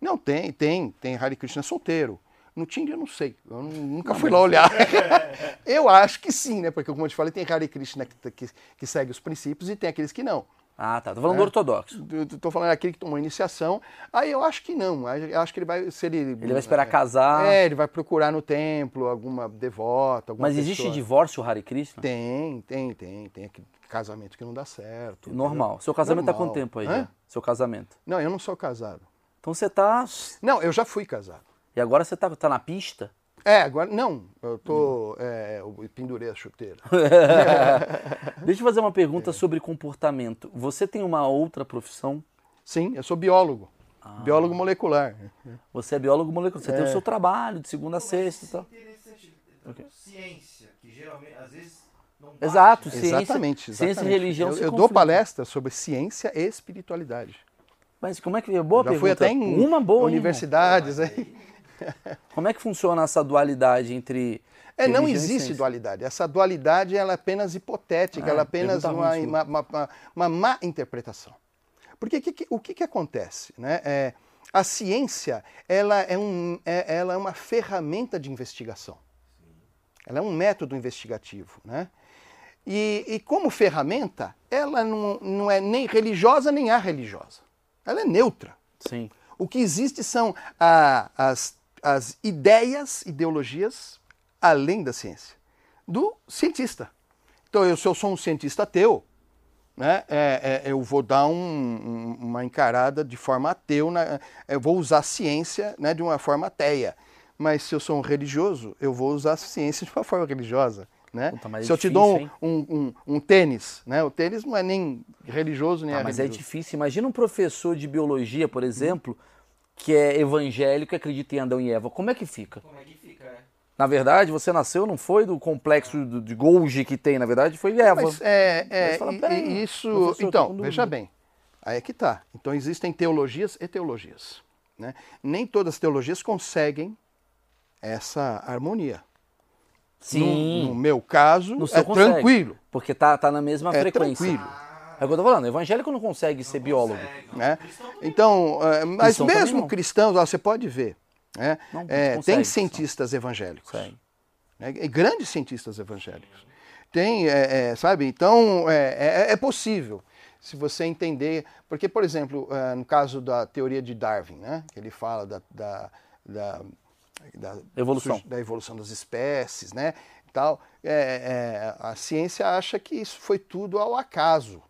Não, tem, tem, tem Hare Krishna solteiro. No Tinder eu não sei, eu nu- nunca fui lá olhar. eu acho que sim, né? Porque como eu te falei, tem Hare Krishna que, que, que segue os princípios e tem aqueles que não. Ah, tá. Tô falando do ortodoxo. Eu tô falando aquele que tomou iniciação, aí eu acho que não. Eu acho que ele vai, se ele... Ele vai esperar casar. É, ele vai procurar no templo alguma devota, alguma Mas existe pessoa. divórcio Hare Krishna? Tem, tem, tem. Tem casamento que não dá certo. Normal. entendeu? Seu casamento tá Normal. quanto tempo aí já? Seu casamento. Não, eu não sou casado. Então você tá. Não, eu já fui casado. E agora você tá, tá na pista? É, agora não. Eu tô. É, eu pendurei a chuteira. Deixa eu fazer uma É. pergunta sobre comportamento. Você tem uma outra profissão? Sim, eu sou biólogo. Ah. Biólogo molecular. Você é biólogo molecular. Você tem o seu trabalho de segunda a sexta e tal. Interessante. exemplo, ciência, que geralmente, às vezes, Exato, né? ciência- exatamente, ciência e exatamente. religião Eu, eu dou palestra sobre ciência e espiritualidade. Mas como é que. Boa Já pergunta. fui até em Uma boa, hein, universidades. Aí. Como é que funciona essa dualidade entre. É, não existe dualidade. Essa dualidade ela é apenas hipotética, Ah, ela é apenas uma, uma, uma- uma- má interpretação. Porque que que- o que, que acontece? Né? É, a ciência ela é, um, é- ela é uma ferramenta de investigação. Ela é um método investigativo. Né? E, e como ferramenta, ela não, não é nem religiosa nem arreligiosa. Ela é neutra. Sim. O que existe são ah, as, as ideias, ideologias, além da ciência, do cientista. Então, eu, se eu sou um cientista ateu, né, é, é, eu vou dar um- um- uma encarada de forma ateu, na- eu vou usar a ciência né, de uma forma ateia. Mas se eu sou um religioso, eu vou usar a ciência de uma forma religiosa. Né? Puta, mas é se eu te difícil, dou hein? um, um, tênis, né? o tênis não é nem religioso nem Ah, mas é religioso. difícil. Imagina um professor de biologia, por exemplo, que é evangélico e acredita em Adão e Eva. Como é que fica? como é que fica, é? Na verdade, você nasceu não foi do complexo de Golgi que tem, na verdade foi Eva. Mas é, é, fala, e- peraí, isso. então, veja bem. Aí é que tá. Então existem teologias e teologias. Né? Nem todas as teologias conseguem essa harmonia. Sim. No, no meu caso, No é consegue. tranquilo. Porque tá, tá na mesma É frequência. tranquilo. É o que eu tô falando. Evangélico não consegue ser biólogo. Consegue. Né? Cristão também Então, é, mas Cristão mesmo não. cristãos, ó, você pode ver. né? Não, É, consegue, tem cientistas evangélicos. Consegue. né? E grandes cientistas evangélicos. Tem, é, é, sabe? Então, é, é- é possível, se você entender. Porque, por exemplo, é, no caso da teoria de Darwin, né? que ele fala da, da, da, da- Evolução. da evolução das espécies, né? Tal, é, é, a ciência acha que isso foi tudo ao acaso.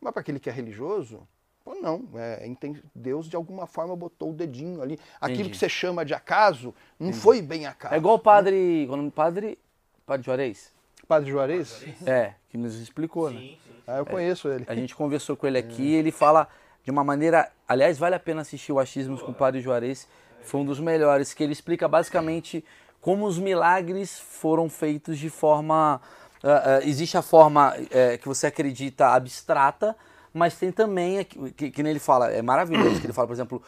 Mas para aquele que é religioso, pô, não. É, enten- Deus, de alguma forma, botou o dedinho ali. Aquilo Entendi. que você chama de acaso, não foi bem acaso. É igual o padre. Quando o padre. Padre Juarez? Padre Juarez? É, que nos explicou, né? Sim, sim. Ah, eu conheço ele. A gente conversou com ele aqui, ele fala de uma maneira. Aliás, vale a pena assistir o Achismos com o Padre Juarez. Foi um dos melhores, que ele explica basicamente como os milagres foram feitos de forma. Ah, existe a forma eh, que você acredita abstrata, mas tem também, que, que, que ele fala, é maravilhoso, que ele fala, por exemplo,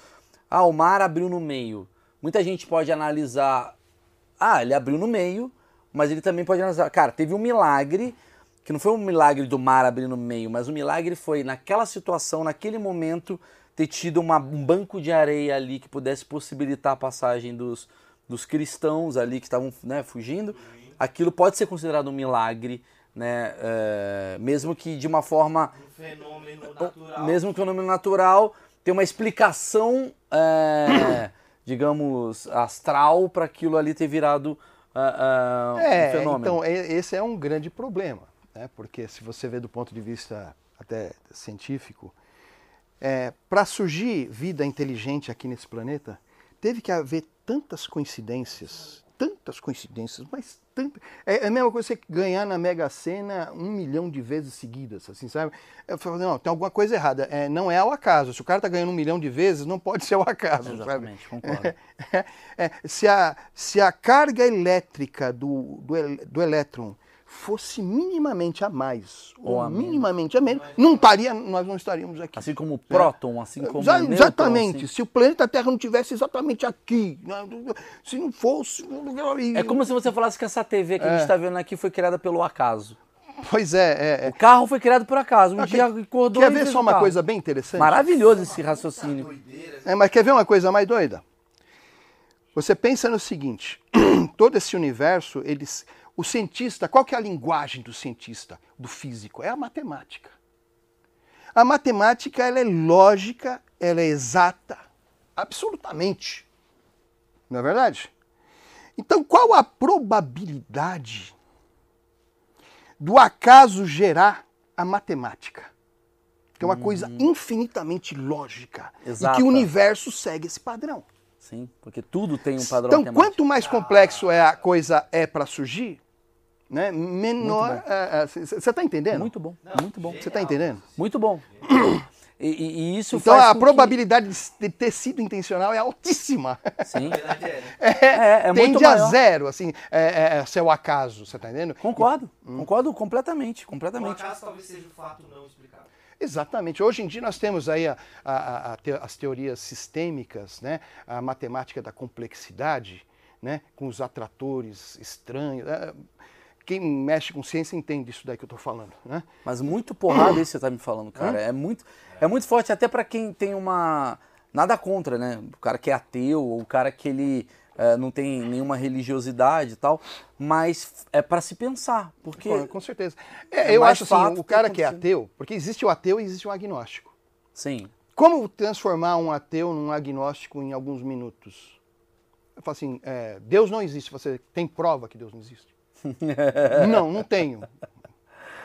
ah, o mar abriu no meio. Muita gente pode analisar ah, ele abriu no meio, mas ele também pode analisar. Cara, teve um milagre, que não foi um milagre do mar abrir no meio, mas o milagre foi, naquela situação, naquele momento, ter tido uma- um banco de areia ali que pudesse possibilitar a passagem dos, dos cristãos ali que estavam né, fugindo. Aquilo pode ser considerado um milagre, né? é, mesmo que de uma forma Um fenômeno natural. mesmo que o fenômeno natural tem uma explicação, é, digamos, astral para aquilo ali ter virado ah, ah, É, um fenômeno. então esse é um grande problema, né? porque se você vê do ponto de vista até científico, para surgir vida inteligente aqui nesse planeta, teve que haver tantas coincidências, tantas coincidências, mas. É, é a mesma coisa que você ganhar na Mega Sena um milhão de vezes seguidas, assim, sabe? Eu falo, não, tem alguma coisa errada. É, não é ao acaso. Se o cara está ganhando um milhão de vezes, não pode ser ao acaso, sabe? Exatamente, concordo. É, se, a, se a carga elétrica do, do, do elétron fosse minimamente a mais, Ou ou, a menos. minimamente a menos, não estaria, nós não estaríamos aqui. Assim como o próton, assim como o nêutron, exatamente. assim. Se o planeta Terra não tivesse exatamente aqui, né, se não fosse. É como se você falasse que essa TV que a gente É. está vendo aqui foi criada pelo acaso. Pois é, é, é. O carro foi criado por acaso. Um Ah, dia acordou Quer ver só uma coisa bem interessante? Maravilhoso esse raciocínio. É, mas quer ver uma coisa mais doida? Você pensa no seguinte: todo esse universo, eles, o cientista, qual que é a linguagem do cientista, do físico? É a matemática. A matemática ela é lógica, ela é exata, absolutamente. Não é verdade? Então, qual a probabilidade do acaso gerar a matemática? Que é uma coisa infinitamente lógica. E Exata. que o universo segue esse padrão. Sim, porque tudo tem um padrão Então, matemático. quanto mais complexo é a coisa é para surgir, né, menor. Você está entendendo? Muito bom, muito bom. Você está entendendo? Muito bom. E, e- e isso Então faz a com que- probabilidade de ter sido intencional é altíssima. Sim. Verdade é, né? É, é muito Tende a maior. zero, assim, é, é, é seu acaso, você tá entendendo? Concordo, Hum. concordo completamente, O completamente. acaso talvez seja o fato não explicado. Exatamente. Hoje em dia nós temos aí a- a- a- a te- as teorias sistêmicas, né? a matemática da complexidade, né? com os atratores estranhos. É, Quem mexe com ciência entende isso daí que eu estou falando. Né? Mas muito porrada isso que você tá me falando, cara. É muito, é muito forte, até pra quem tem uma. Nada contra, né? O cara que é ateu, ou o cara que ele eh, não tem nenhuma religiosidade e tal. Mas é pra se pensar. Porque. Com, com certeza. É, É eu acho assim, que o cara que é ateu, porque existe o ateu e existe o agnóstico. Sim. Como transformar um ateu num agnóstico em alguns minutos? Eu falo assim, é, Deus não existe. Você tem prova que Deus não existe? Não, não tenho.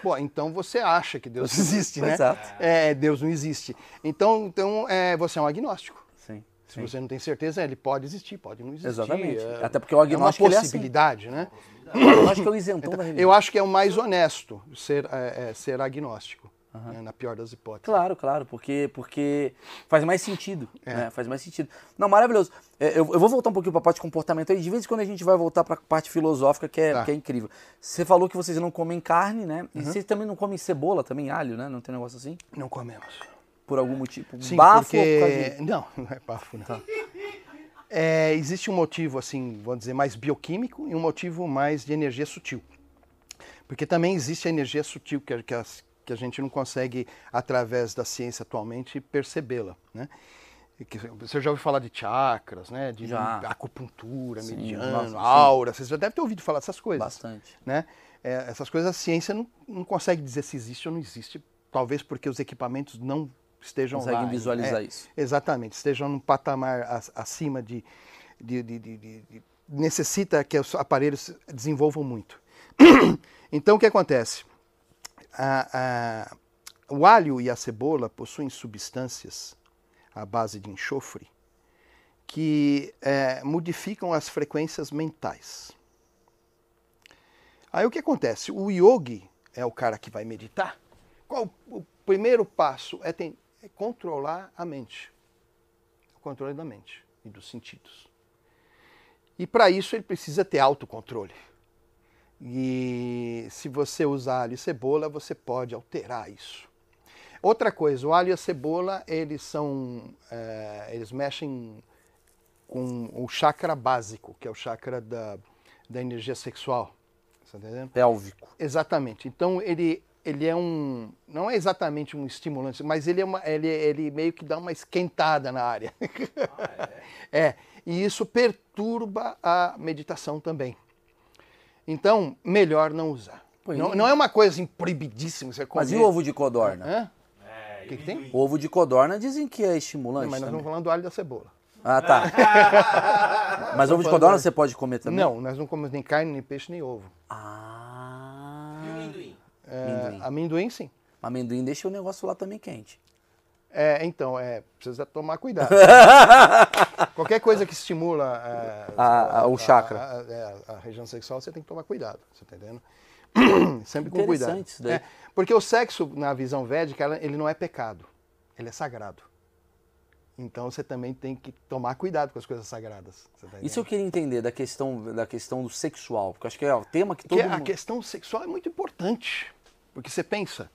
Bom, então você acha que Deus existe, né? Exato. É, Deus não existe. Então, então é, você é um agnóstico. Sim. Se você não tem certeza, ele pode existir, pode não existir. Exatamente. É, Até porque o agnóstico, é uma é assim. possibilidade, né? Eu acho que é o isentão da religião. Eu acho que é o mais honesto ser, é, é, ser agnóstico, né, na pior das hipóteses. Claro, claro, porque, porque faz mais sentido, É. né? Faz mais sentido. Não, maravilhoso. É, Eu, eu vou voltar um pouquinho para a parte de comportamento aí, de vez em quando a gente vai voltar para a parte filosófica, que é, Tá. que é incrível. Você falou que vocês não comem carne, né? Uhum. E vocês também não comem cebola, também alho, né? Não tem um negócio assim? Não comemos. Por algum motivo? Sim, Bafo por porque... de- Não, não é bafo, não. É, existe um motivo, assim, vamos dizer, mais bioquímico e um motivo mais de energia sutil. Porque também existe a energia sutil que, que, as- que a gente não consegue, através da ciência atualmente, percebê-la, né? Você já ouviu falar de chakras, né? De Já. acupuntura, Sim, mediano, nossa, aura. Você já deve ter ouvido falar dessas coisas. Bastante. né? É, essas coisas a ciência não, não consegue dizer se existe ou não existe, talvez porque os equipamentos não estejam Conseguem lá. visualizar É, isso. Exatamente, estejam num patamar acima de- de- de- de- necessita que os aparelhos desenvolvam muito. então o que acontece? A- a- o alho e a cebola possuem substâncias à base de enxofre que eh, modificam as frequências mentais. Aí o que acontece? O yogi é o cara que vai meditar. Qual o primeiro passo é, tem- é controlar a mente. O controle da mente e dos sentidos. E para isso ele precisa ter autocontrole. E se você usar alho e cebola, você pode alterar isso. Outra coisa, o alho e a cebola, eles são. eh, eles mexem com o chakra básico, que é o chakra da, da energia sexual. Você tá entendendo? Pélvico. Exatamente. Então ele, ele é um. Não é exatamente um estimulante, mas ele, é uma, ele, ele meio que dá uma esquentada na área. é. E isso perturba a meditação também. Então, melhor não usar. Pô, e- Não, não é uma coisa assim, proibidíssima você comer. Mas e o ovo de codorna? É, O que, que tem? ovo de codorna dizem que é estimulante Não, mas nós também. estamos falando do alho e da cebola. Ah, tá. mas ovo de codorna do- você pode comer também? Não, nós não comemos nem carne, nem peixe, nem ovo. Ah. E o amendoim? É, Amendoim. amendoim, sim. Amendoim deixa o negócio lá também quente. É, então, é, precisa tomar cuidado. Qualquer coisa que estimula é, A- a- o chakra. A, a- é, a região sexual, você tem que tomar cuidado, você tá entendendo? Sempre com cuidado. Isso daí. É, porque o sexo, na visão védica, ele não é pecado, ele é sagrado. Então você também tem que tomar cuidado com as coisas sagradas. Tá Isso eu queria entender da questão, da questão do sexual, porque acho que é o tema que todo Porque a mundo... questão sexual é muito importante. Porque você pensa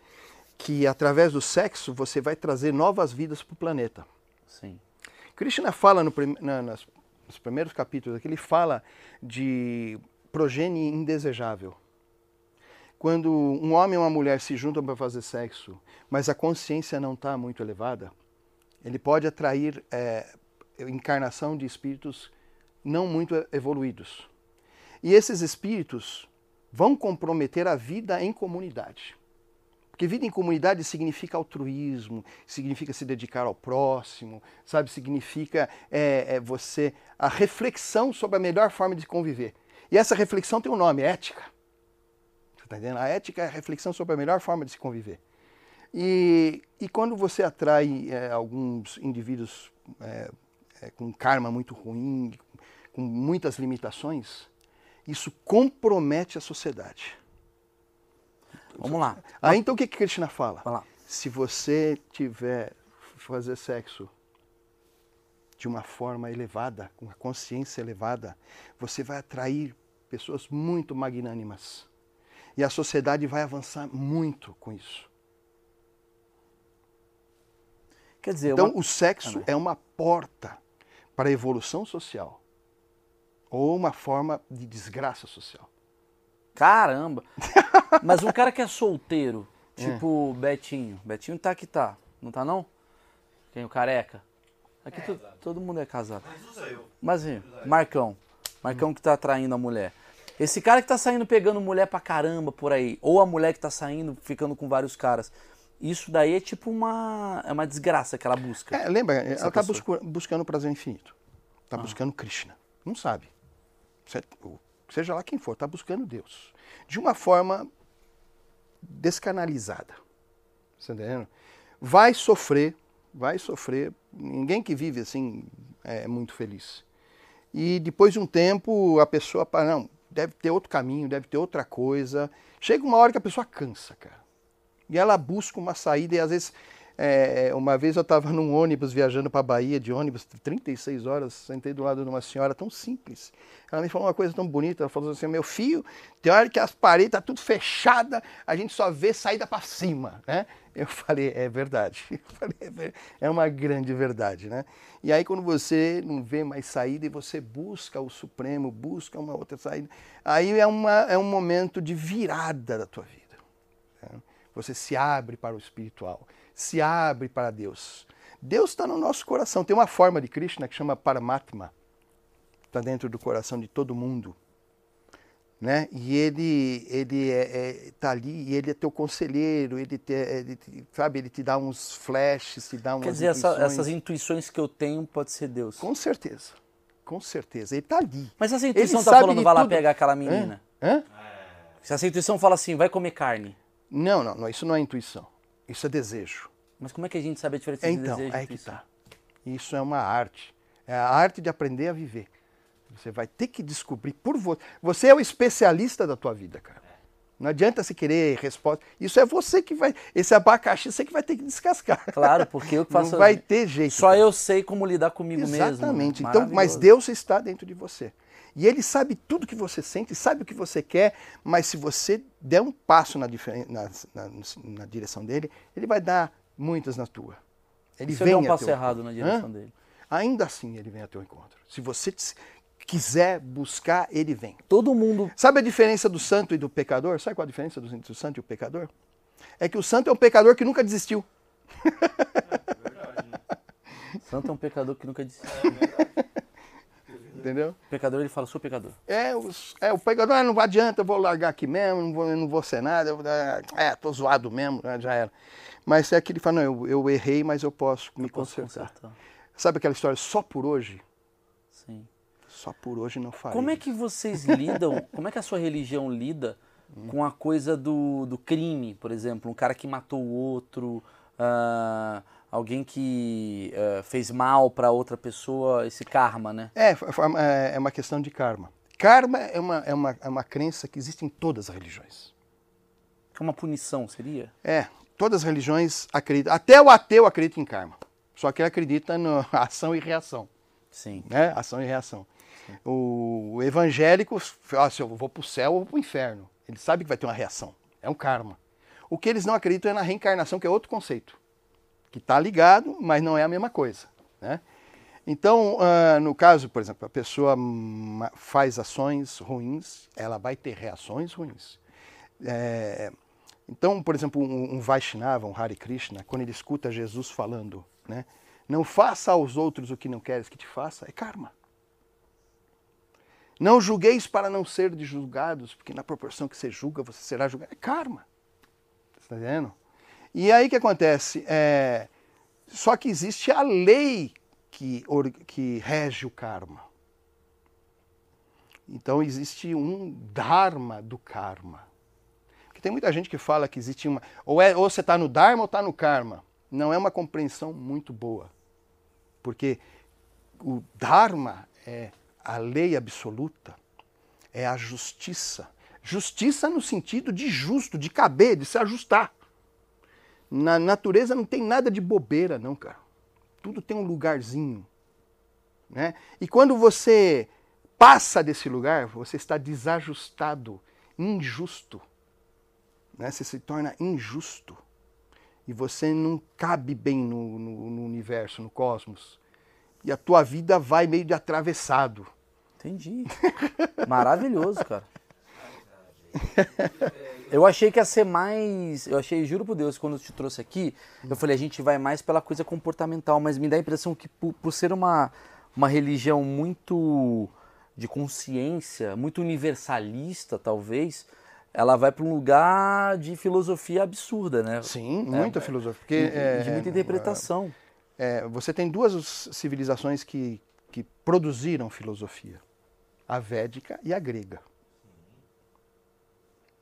que através do sexo você vai trazer novas vidas para o planeta. Sim. Krishna fala no na- nas- nos primeiros capítulos aqui, ele fala de progenie indesejável. Quando um homem e uma mulher se juntam para fazer sexo, mas a consciência não está muito elevada, ele pode atrair é, encarnação de espíritos não muito evoluídos. E esses espíritos vão comprometer a vida em comunidade. Porque vida em comunidade significa altruísmo, significa se dedicar ao próximo, sabe? Significa é, é você a reflexão sobre a melhor forma de conviver. E essa reflexão tem um nome, ética. Você está entendendo? A ética é a reflexão sobre a melhor forma de se conviver. E, e quando você atrai é, alguns indivíduos é, é, com karma muito ruim, com muitas limitações, isso compromete a sociedade. Vamos lá. Aí então o que, que Krishna fala? Vai lá. Se você tiver fazer sexo de uma forma elevada, com uma consciência elevada, você vai atrair pessoas muito magnânimas. E a sociedade vai avançar muito com isso. Quer dizer, Então, uma... o sexo Ah, é uma porta para a evolução social ou uma forma de desgraça social. Caramba! Mas um cara que é solteiro, tipo Betinho. Betinho tá que tá. Não tá não? Quem? O careca? Aqui to- todo mundo é casado. Mas usa eu. Mas Marcão. Marcão que tá traindo a mulher. Esse cara que tá saindo pegando mulher pra caramba por aí. Ou a mulher que tá saindo ficando com vários caras. Isso daí é tipo uma. É uma desgraça que ela busca. É, lembra, ela está pessoa. buscando o prazer infinito. Está Ah. buscando Krishna. Não sabe. Se- o- Seja lá quem for, está buscando Deus. De uma forma descanalizada. Você tá entendendo? Vai sofrer, vai sofrer. Ninguém que vive assim é muito feliz. E depois de um tempo, a pessoa, para não, deve ter outro caminho, deve ter outra coisa. Chega uma hora que a pessoa cansa, cara. E ela busca uma saída e às vezes. É, uma vez eu estava num ônibus viajando para a Bahia de ônibus, 36 horas, sentei do lado de uma senhora tão simples. Ela me falou uma coisa tão bonita, ela falou assim, meu filho, tem hora que as paredes estão tudo fechadas, a gente só vê saída para cima, né? Eu falei, é verdade. Eu falei, é é uma grande verdade, né? E aí quando você não vê mais saída e você busca o Supremo, busca uma outra saída, aí é, uma, é um momento de virada da tua vida. né? Você se abre para o espiritual, se abre para Deus. Deus está no nosso coração. Tem uma forma de Krishna que chama Paramatma. Está dentro do coração de todo mundo. Né? E ele ele é, é- tá ali e ele é teu conselheiro, ele, te, ele te- sabe, ele te dá uns flashes, te dá umas Quer dizer, essa- intuições. essas intuições que eu tenho pode ser Deus. Com certeza. Com certeza. Ele está ali. Mas essa intuição tá sabe falando, vai lá tudo. pegar aquela menina. Hã? Se essa intuição fala assim, vai comer carne. Não, não, não, isso não é intuição. Isso é desejo. Mas como é que a gente sabe a diferença entre Então, desejo e é que intuição? tá. Isso é uma arte. É a arte de aprender a viver. Você vai ter que descobrir por você. Você é o especialista da tua vida, cara. Não adianta se querer resposta. Isso é você que vai. Esse abacaxi você que vai ter que descascar. Claro, porque eu que faço. Não vai ter jeito. Só eu sei como lidar comigo mesmo. Exatamente. Então, mas. Deus está dentro de você. E ele sabe tudo que você sente, sabe o que você quer, mas se você der um passo na, na- na- na direção dele, ele vai dar muitas na tua. Ele Se eu vem der um a passo errado na encontro. direção Hã? dele. Ainda assim ele vem ao teu encontro. Se você quiser buscar, ele vem. Todo mundo. Sabe a diferença do santo e do pecador? Sabe qual a diferença do, do santo e o pecador? É que o santo é um pecador que nunca desistiu. Santo é um pecador que nunca disse. Entendeu? Pecador, ele fala, sou pecador. É, os- é o pecador, ah, não adianta, eu vou largar aqui mesmo, não vou, eu não vou ser nada, eu vou dar- é, tô zoado mesmo, né, já era. Mas é aquele que fala, não, eu, eu errei, mas eu posso me Posso consertar. consertar. Sabe aquela história, só por hoje? Sim. Só por hoje não farei. Como é que vocês lidam, como é que a sua religião lida com a coisa do, do crime, por exemplo? Um cara que matou o outro, ah, alguém que ah, fez mal para outra pessoa, esse karma, né? É, é é uma questão de karma. Karma é uma, é, uma, é uma crença que existe em todas as religiões. É uma punição, seria? É, todas as religiões acreditam, até o ateu acredita em karma. Só que ele acredita na ação e reação. Sim. né? Ação e reação. O, o evangélico, fala, se eu vou para o céu ou para o inferno. Ele sabe que vai ter uma reação. É um karma. O que eles não acreditam é na reencarnação, que é outro conceito. Que está ligado, mas não é a mesma coisa. Né? Então, ah, no caso, por exemplo, a pessoa faz ações ruins, ela vai ter reações ruins. É, então, por exemplo, um, um Vaishnava, um Hare Krishna, quando ele escuta Jesus falando, né, não faça aos outros o que não queres que te faça, é karma. Não julgueis para não ser julgados, porque na proporção que você julga, você será julgado. É karma. Está entendendo? E aí o que acontece? É, só que existe a lei que, que rege o karma. Então existe um dharma do karma. Porque tem muita gente que fala que existe uma. Ou, é, ou você está no dharma ou está no karma. Não é uma compreensão muito boa. Porque o dharma é a lei absoluta, é a justiça. Justiça no sentido de justo, de caber, de se ajustar. Na natureza não tem nada de bobeira, não, cara. Tudo tem um lugarzinho. Né? E quando você passa desse lugar, você está desajustado, injusto. Né? Você se torna injusto. E você não cabe bem no, no, no universo, no cosmos. E a tua vida vai meio de atravessado. Entendi. Maravilhoso, cara. Eu achei que ia ser mais. Eu achei, juro por Deus, quando eu te trouxe aqui, eu falei, a gente vai mais pela coisa comportamental, mas me dá a impressão que por, por ser uma, uma religião muito de consciência, muito universalista, talvez, ela vai para um lugar de filosofia absurda, né? Sim, muita é, filosofia. Porque, de, é, de muita interpretação. É, você tem duas civilizações que, que produziram filosofia: a védica e a grega.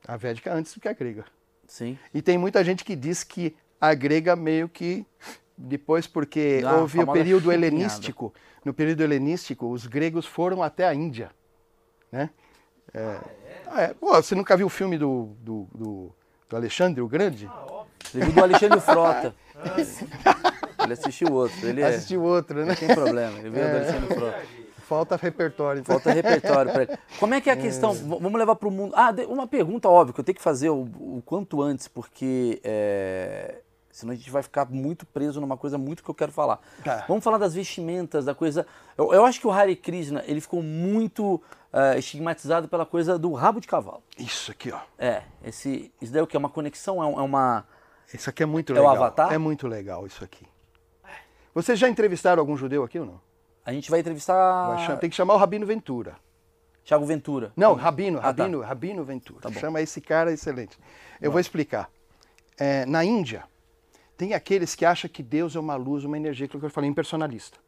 A védica antes do que a grega. Sim. E tem muita gente que diz que a grega meio que depois porque Ah, houve o período chupinhada. helenístico. No período helenístico, os gregos foram até a Índia, né? É, Ah, é. Pô, você nunca viu o filme do, do, do, do Alexandre o Grande? Ele viu do Alexandre Frota. Ele assistiu outro. Ele é- Assistiu outro, né? Não tem problema. Ele viu do Alexandre Frota. Falta repertório. então. Falta repertório para ele. Como é que é a questão? V- Vamos levar para o mundo. Ah, uma pergunta óbvia que eu tenho que fazer o, o quanto antes, porque é, senão a gente vai ficar muito preso numa coisa muito que eu quero falar. Tá. Vamos falar das vestimentas, da coisa. Eu, eu acho que o Hare Krishna ele ficou muito é, estigmatizado pela coisa do rabo de cavalo. Isso aqui, ó. É, esse, isso daí é o que? É uma conexão? É, é uma. Isso aqui é muito É o legal. Avatar? É muito legal isso aqui. Vocês já entrevistaram algum judeu aqui ou não? A gente vai entrevistar Vai chamar- Tem que chamar o Rabino Ventura. Thiago Ventura. Não, Rabino, Ah, tá. Rabino, Rabino Ventura. Tá. Chama esse cara excelente. Eu vou explicar. É, na Índia, tem aqueles que acham que Deus é uma luz, uma energia, aquilo que eu falei, impersonalista.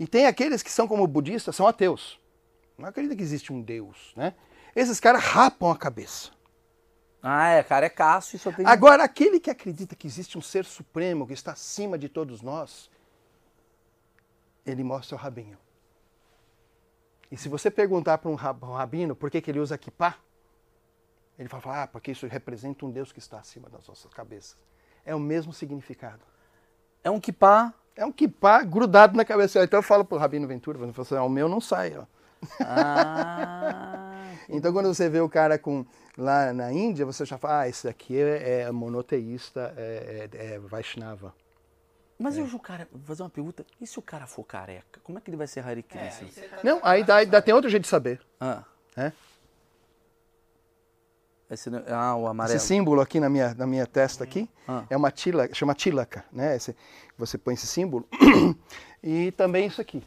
E tem aqueles que são como budistas, são ateus. Não acreditam que existe um Deus, né? Esses caras rapam a cabeça. Ah, é, cara, é caço e só tem. Agora, aquele que acredita que existe um ser supremo que está acima de todos nós, ele mostra o rabinho. E se você perguntar para um rab- rabino por que, que ele usa kippah, ele vai falar, ah, porque isso representa um Deus que está acima das nossas cabeças. É o mesmo significado. É um kippah. É um kippah grudado na cabeça. Então eu falo para o Rabino Ventura, fala assim, "Ah, o meu não sai. Ó. Ah, Então quando você vê o cara com lá na Índia, você já fala, ah, esse aqui é, é monoteísta, é, é, é Vaishnava. Mas hoje o cara, vou fazer uma pergunta, e se o cara for careca? Como é que ele vai ser Hare Krishna? Não, aí dá, ainda tem outro jeito de saber. Ah, né? esse, ah, o amarelo. Esse símbolo aqui na minha, na minha testa aqui Ah. é uma tila, chama tilaka, né? Esse, você põe esse símbolo. e também isso aqui,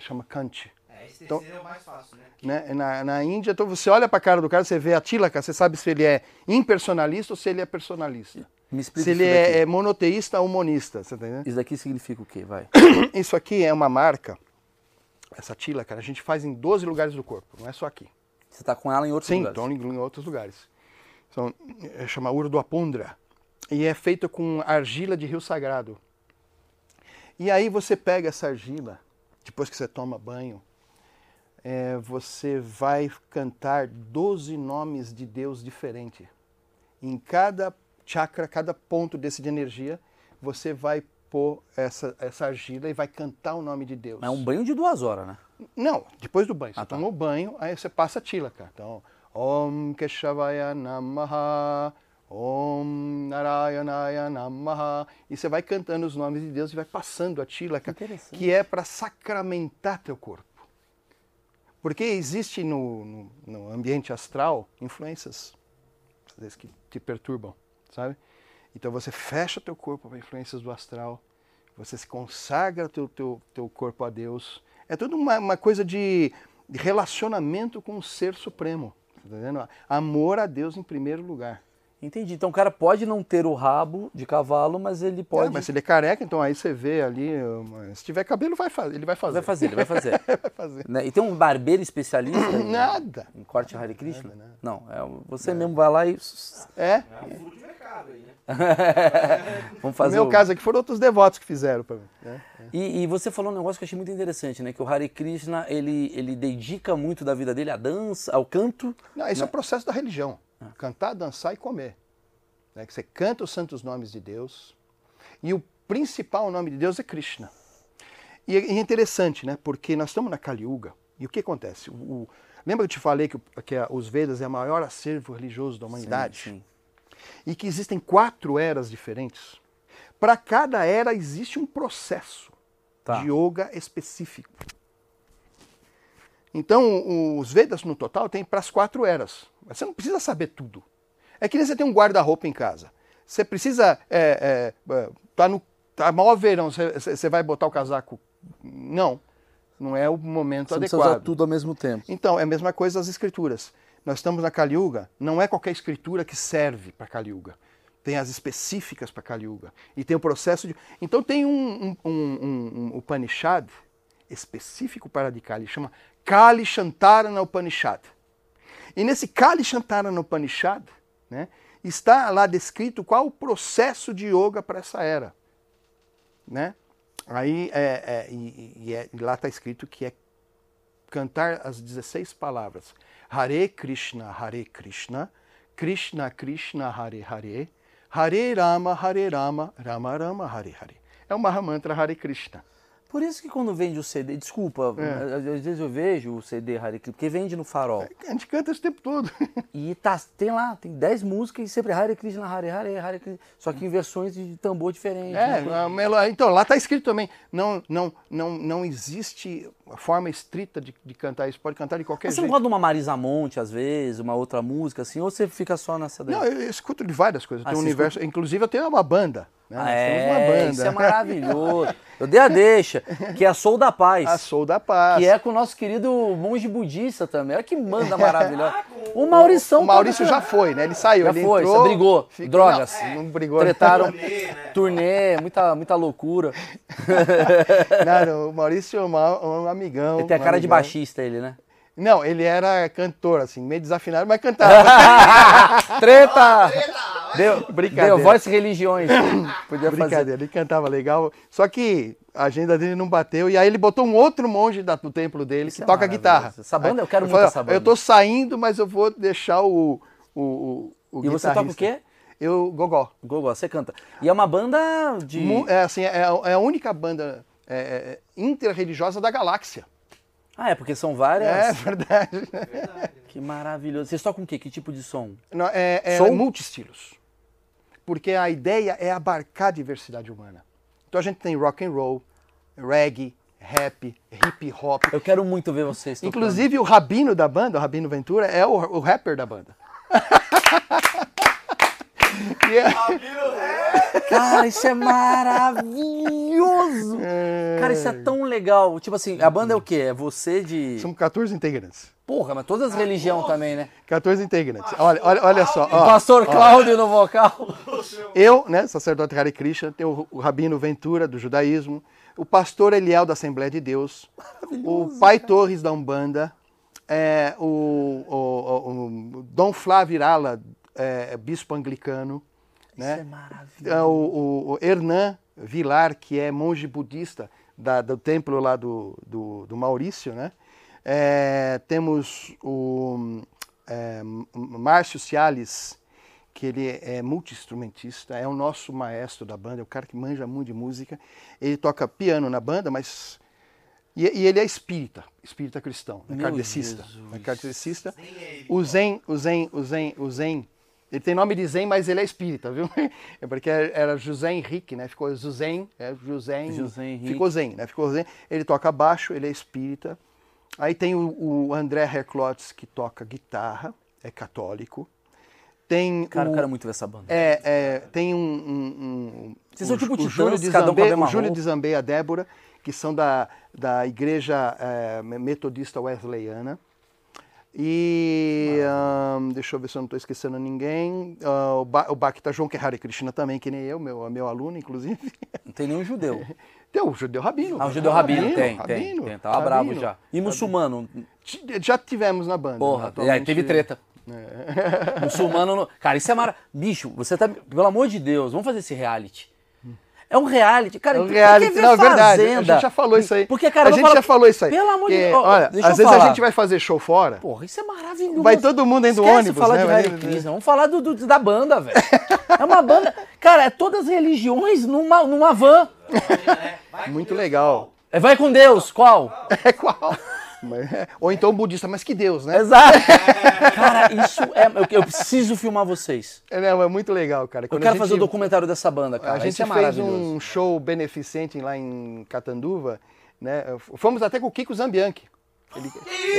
chama kanti. É, esse Então- terceiro é o mais fácil, né? Né? Na, na Índia, então você olha para a cara do cara, você vê a tilaka, você sabe se ele é impersonalista ou se ele é personalista. Me explica Se ele é, é monoteísta ou monista, você tá entendendo? Isso daqui significa o quê? Vai. Isso aqui é uma marca, essa tilaka, a gente faz em 12 lugares do corpo, não é só aqui. Você tá com ela em outros Sim, lugares. estão em, em outros lugares. São, é, chama Urdo Apundra. E é feito com argila de rio sagrado. E aí você pega essa argila, depois que você toma banho, é, você vai cantar 12 nomes de Deus diferentes. Em cada chakra, cada ponto desse de energia, você vai pôr essa, essa argila e vai cantar o nome de Deus. É um banho de duas horas, né? Não, depois do banho. Você Ah, tá. tomou banho, aí você passa a tilaka. Então, Om Keshavaya Namaha, Om Narayanaya Namaha. E você vai cantando os nomes de Deus e vai passando a tilaka, que é para sacramentar teu corpo. Porque existe no, no, no ambiente astral influências às vezes, que te perturbam, sabe? Então você fecha teu corpo para influências do astral, você se consagra teu, teu, teu corpo a Deus. É tudo uma, uma coisa de, relacionamento com o Ser Supremo, tá entendendo? Amor a Deus em primeiro lugar. Entendi. Então o cara pode não ter o rabo de cavalo, mas ele É, pode. mas se ele é careca, então aí você vê ali, se tiver cabelo, vai fazer, ele vai fazer. Vai fazer, ele vai fazer. vai fazer. Né? E tem um barbeiro especialista em, Nada. em corte Hare Krishna? Não, é, você mesmo vai lá e. É, É um furo de mercado aí, né? Vamos no fazer. meu o- caso aqui foram outros devotos que fizeram para mim. né? E, e você falou um negócio que eu achei muito interessante, né? Que o Hare Krishna, ele, ele dedica muito da vida dele à dança, ao canto. Não, esse é o processo da religião. Cantar, dançar e comer. Né? Que você canta os santos nomes de Deus. E o principal nome de Deus é Krishna. E é é interessante, né? Porque nós estamos na Kali Yuga, e o que acontece? O, o- lembra que eu te falei que, que a- os Vedas é o maior acervo religioso da humanidade? Sim, sim. E que existem quatro eras diferentes? Para cada era existe um processo Tá. de yoga específico. Então, os Vedas no total tem para as quatro eras. Mas você não precisa saber tudo. É que nem você tem um guarda-roupa em casa. Você precisa. É, é, é, tá no tá maior verão, você, você- você vai botar o casaco? Não. Não é o momento Você adequado. usar tudo ao mesmo tempo. Então, é a mesma coisa as escrituras. Nós estamos na Kali Yuga, não é qualquer escritura que serve para Kali Yuga. Tem as específicas para Kali Yuga. E tem o processo de. Então, tem um, um, um, um- Upanishad específico para Kali, chama Kali Shantarana Upanishad. E nesse Kali Shantarana Upanishad, né, está lá descrito qual o processo de yoga para essa era. Né? Aí, é, é, e, e é- lá está escrito que é cantar as 16 palavras. Hare Krishna, Hare Krishna, Krishna Krishna, Hare Hare, Hare Rama, Hare Rama, Rama Rama, Hare Hare. É o Mahamantra Hare Krishna. Por isso que quando vende o CD, desculpa, É. às vezes eu vejo o CD Hare Krishna, porque vende no farol. A gente canta esse tempo todo. E tá, tem lá, tem 10 músicas e sempre Hare Krishna, Hare Hare, Hare Krishna. Só que em versões de tambor diferentes. É, né? então lá está escrito também. Não, não, não, não existe forma estrita de, de cantar isso. Pode cantar de qualquer Mas você não jeito. gosta de uma Marisa Monte, às vezes, uma outra música assim, ou você fica só nessa daí? Não, eu, escuto de várias coisas. Ah, Tem um você universo. Inclusive eu tenho uma banda. Né? Ah, é, uma banda. isso é maravilhoso. Eu dei a deixa, que é a Soul da Paz. A Sou da Paz. Que é com o nosso querido monge budista também. Olha que manda maravilhosa. O Maurição. O Maurício já foi, né? Ele saiu, Já ele foi, entrou, brigou. fica- Drogas. Não, não brigou. Tretaram. Turnê, né? Turnê, muita, muita loucura. Não, o Maurício é uma- um amigão. Ele tem a um cara de baixista, ele, né? Não, ele era cantor, assim, meio desafinado, mas cantava. Treta! Deu, Brincadeira. deu voz religiões. Podia fazer. Brincadeira, ele cantava legal. Só que a agenda dele não bateu. E aí ele botou um outro monge da- do templo dele Isso que é toca guitarra. Essa banda, eu quero muito falei, essa banda. Eu tô saindo, mas eu vou deixar o. o, o, o E você toca o guitarrista." quê? Eu, gogó. Gogó, você canta. E é uma banda de. É, assim, é, é a única banda é, é, interreligiosa da galáxia. Ah, é porque são várias. É verdade. Que maravilhoso. Vocês tocam o quê? Que tipo de som? Não, é é multiestilos. Porque a ideia é abarcar a diversidade humana. Então a gente tem rock and roll, reggae, rap, hip hop. Eu quero muito ver vocês tocando. Inclusive o Rabino da banda, o Rabino Ventura, é o, o rapper da banda. É- Cara, isso é maravilhoso! Cara, isso é tão legal. Tipo assim, a banda é o quê? É você de. São 14 integrantes. Porra, mas todas as religiões também, né? 14 integrantes. Olha, olha, olha só. O ó. pastor Cláudio no vocal. Eu, né, sacerdote Hare Krishna, tem o, o Rabino Ventura, do judaísmo, o pastor Eliel, da Assembleia de Deus, o pai Torres, da Umbanda, é, o, o- o- o Dom Flávio Irala, é, bispo anglicano, né? Isso é maravilhoso. É, o, o, o Hernan Vilar, que é monge budista da- do templo lá do, do, do Maurício, né? É, temos o é, Márcio Ciales, que ele é multi-instrumentista, é o nosso maestro da banda, é o cara que manja muito de música. Ele toca piano na banda, mas... E, e ele é espírita, espírita cristão, é kardecista. É kardecista. Ele. O Zen, o Zen, o Zen, o Zen, ele tem nome de Zen, mas ele é espírita, viu? É porque era José Henrique, né? Ficou Zuzen, é José, José Henrique. ficou Zen, né? Ficou Zen. Ele toca baixo, ele é espírita. Aí tem o, o André Herklotz, que toca guitarra, é católico. Tem Cara, o, quero muito ver essa banda. é, é, tem um. um, um Vocês são tipo o Júlio de um Zambé, mesma o Júlio de Zambé e a Débora, que são da, da igreja é, metodista wesleyana. E ahn, deixa eu ver se eu não estou esquecendo ninguém. Ah, o, ba o Bhakta João, que é Hare Krishna também, que nem eu, meu, meu aluno, inclusive. Não tem nenhum judeu. Tem o judeu rabino. Ah, o judeu rabino, tem, tem, rabino, tem. Tava bravo rabino. já. E muçulmano? Já tivemos na banda. Porra, né? Atualmente- é, teve treta. Muçulmano. não- Cara, isso é mara. Bicho, você tá. Pelo amor de Deus, vamos fazer esse reality. É um reality. Cara, É um reality, não, é verdade. A gente já falou isso aí. Porque, cara, a gente já falou isso aí. Pelo amor de Deus. Olha, Deixa às eu vezes falar. a gente vai fazer show fora. Porra, isso é maravilhoso. Vai todo mundo dentro do Esquece ônibus, falar né? de Hare Krishna. Vamos falar do, do- da banda, velho. É uma banda... Cara, é todas as religiões numa, numa van. Muito legal. É, Vai com Deus, qual? É qual? Mas- é, Ou então budista, mas que Deus, né? Exato. Cara, isso é... Eu, eu preciso filmar vocês. É, não, é muito legal, cara. Eu Quando quero a fazer o gente- documentário dessa banda, cara. A gente isso é fez maravilhoso. um show beneficente lá em Catanduva, né? Fomos até com o Kiko Zambianchi. Ele-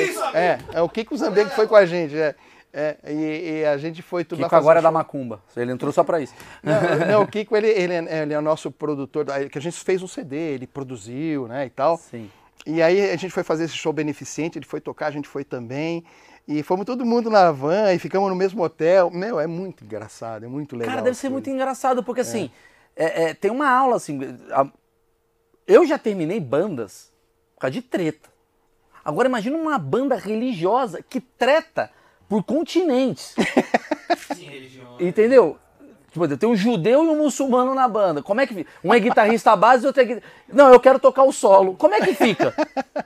Isso, é, é o Kiko Zambianchi que foi com a gente, é. É, e, e a gente foi tudo Kiko agora é da. Macumba. Ele entrou só pra isso. Não, não, o Kiko, ele, ele, é- ele é o nosso produtor, que a gente fez um CD, ele produziu, né, e tal. Sim. E aí a gente foi fazer esse show beneficente, ele foi tocar, a gente foi também. E fomos todo mundo na van e ficamos no mesmo hotel. Meu, é muito engraçado, é muito legal. Cara, deve ser muito coisas. engraçado, porque assim, é, é, tem uma aula assim. a- eu já terminei bandas por causa de treta. Agora imagina uma banda religiosa que treta por continentes. Sim, religião. entendeu? Tipo, tem um judeu e um muçulmano na banda. Como é que fica? Um é guitarrista base e outro é guitarrista. Não, eu quero tocar o solo. Como é que fica?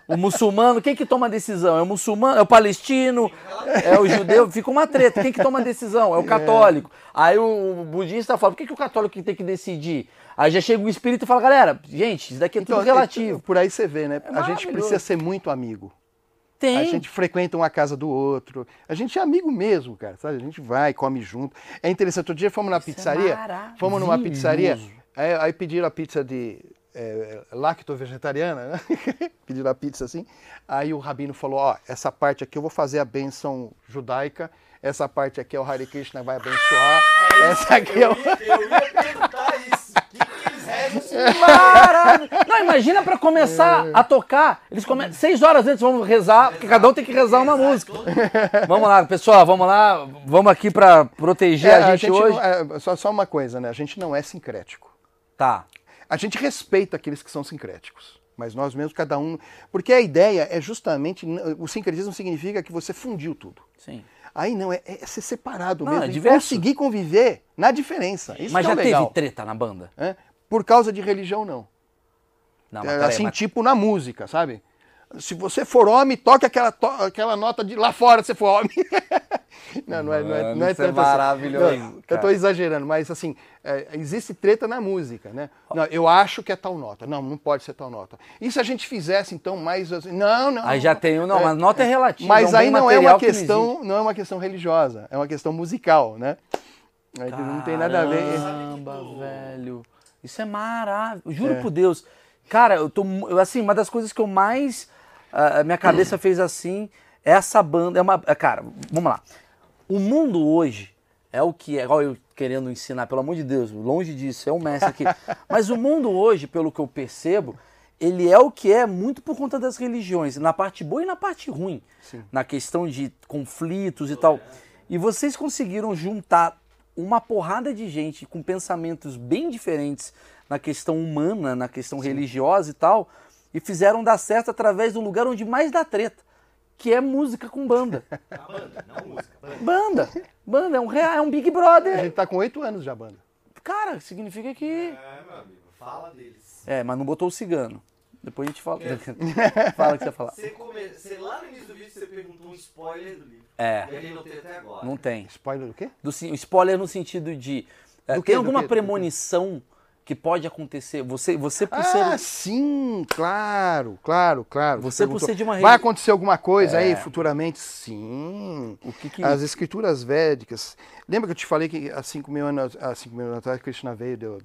O muçulmano, quem que toma a decisão? É o muçulmano, é o palestino, é o judeu? Fica uma treta. Quem que toma a decisão? É o católico. Aí o budista fala, por que, que o católico tem que decidir? Aí já chega o espírito e fala, galera, gente, isso daqui é tudo Então, relativo. Por aí você vê, né? a gente precisa ser muito amigo. Tem. A gente frequenta uma casa do outro. A gente é amigo mesmo, cara. Sabe? A gente vai, come junto. É interessante. Outro dia fomos na pizzaria. maravilhoso. Fomos numa pizzaria. Aí, aí pediram a pizza de é, lacto-vegetariana, né? pediram a pizza assim. Aí o rabino falou: Ó, essa parte aqui eu vou fazer a bênção judaica. Essa parte aqui é o Hare Krishna vai abençoar. Essa aqui é o. Eu ia perguntar isso. Que? Maravilha. Não, imagina pra começar a tocar. Eles começam seis horas antes, vamos rezar, porque cada um tem que rezar uma música. Vamos lá, pessoal, vamos lá. Vamos aqui pra proteger É, a gente, hoje. não- é, só, só uma coisa, né? A gente não é sincrético. Tá. A gente respeita aqueles que são sincréticos. Mas nós mesmos, cada um. Porque a ideia é justamente. O sincretismo significa que você fundiu tudo. Sim. Aí não, é, é ser separado Não, mesmo. é diverso. conseguir conviver na diferença. Isso Mas é já legal. teve treta na banda? né? Por causa de religião, não. Não, É, assim, mas- tipo na música, sabe? Se você for homem, toque aquela, to- aquela nota de lá fora, se for homem. não, não é, não é, não é é tanto assim. maravilhoso, Não, eu tô exagerando, mas assim, é, existe treta na música, né? Não, eu acho que é tal nota. Não, não pode ser tal nota. E se a gente fizesse, então, mais assim, não, não. Aí já tem, não, mas nota é relativa. Mas é um aí não é uma que questão, existe. não é uma questão religiosa, é uma questão musical, né? Aí não tem nada a ver. Caramba, velho. Isso é maravilhoso. Juro É. por Deus. Cara, eu tô. Assim, uma das coisas que eu mais. ah, A minha cabeça fez assim. Essa banda. É uma. é, Cara, vamos lá. O mundo hoje é o que é. Olha, eu querendo ensinar, pelo amor de Deus, longe disso, é um mestre aqui. Mas o mundo hoje, pelo que eu percebo, ele é o que é muito por conta das religiões, na parte boa e na parte ruim. Na questão de conflitos e tal. E vocês conseguiram juntar uma porrada de gente com pensamentos bem diferentes na questão humana, na questão religiosa e tal, e fizeram dar certo através do lugar onde mais dá treta, que é música com banda. A banda, não música. Banda. Banda, banda, é um, é um Big A Brother. gente tá com oito anos já, banda. Cara, significa que... É, meu amigo, fala deles. É, mas não botou o cigano. Depois a gente fala. fala o que você ia falar. Você, come... você lá no início do vídeo você perguntou um spoiler do livro. É. E a gente não tem até agora. Não tem. Spoiler do quê? Do, spoiler no sentido de. é, tem quê? Do alguma quê? Do quê? premonição que pode acontecer? Você, você por Ah, ser. sim, claro, claro, claro. Você por perguntou, ser de uma Vai acontecer alguma coisa É. aí futuramente? Sim. O que que- As escrituras védicas. Lembra que eu te falei que há 5 mil anos, há 5 mil anos atrás Krishna veio? Deu-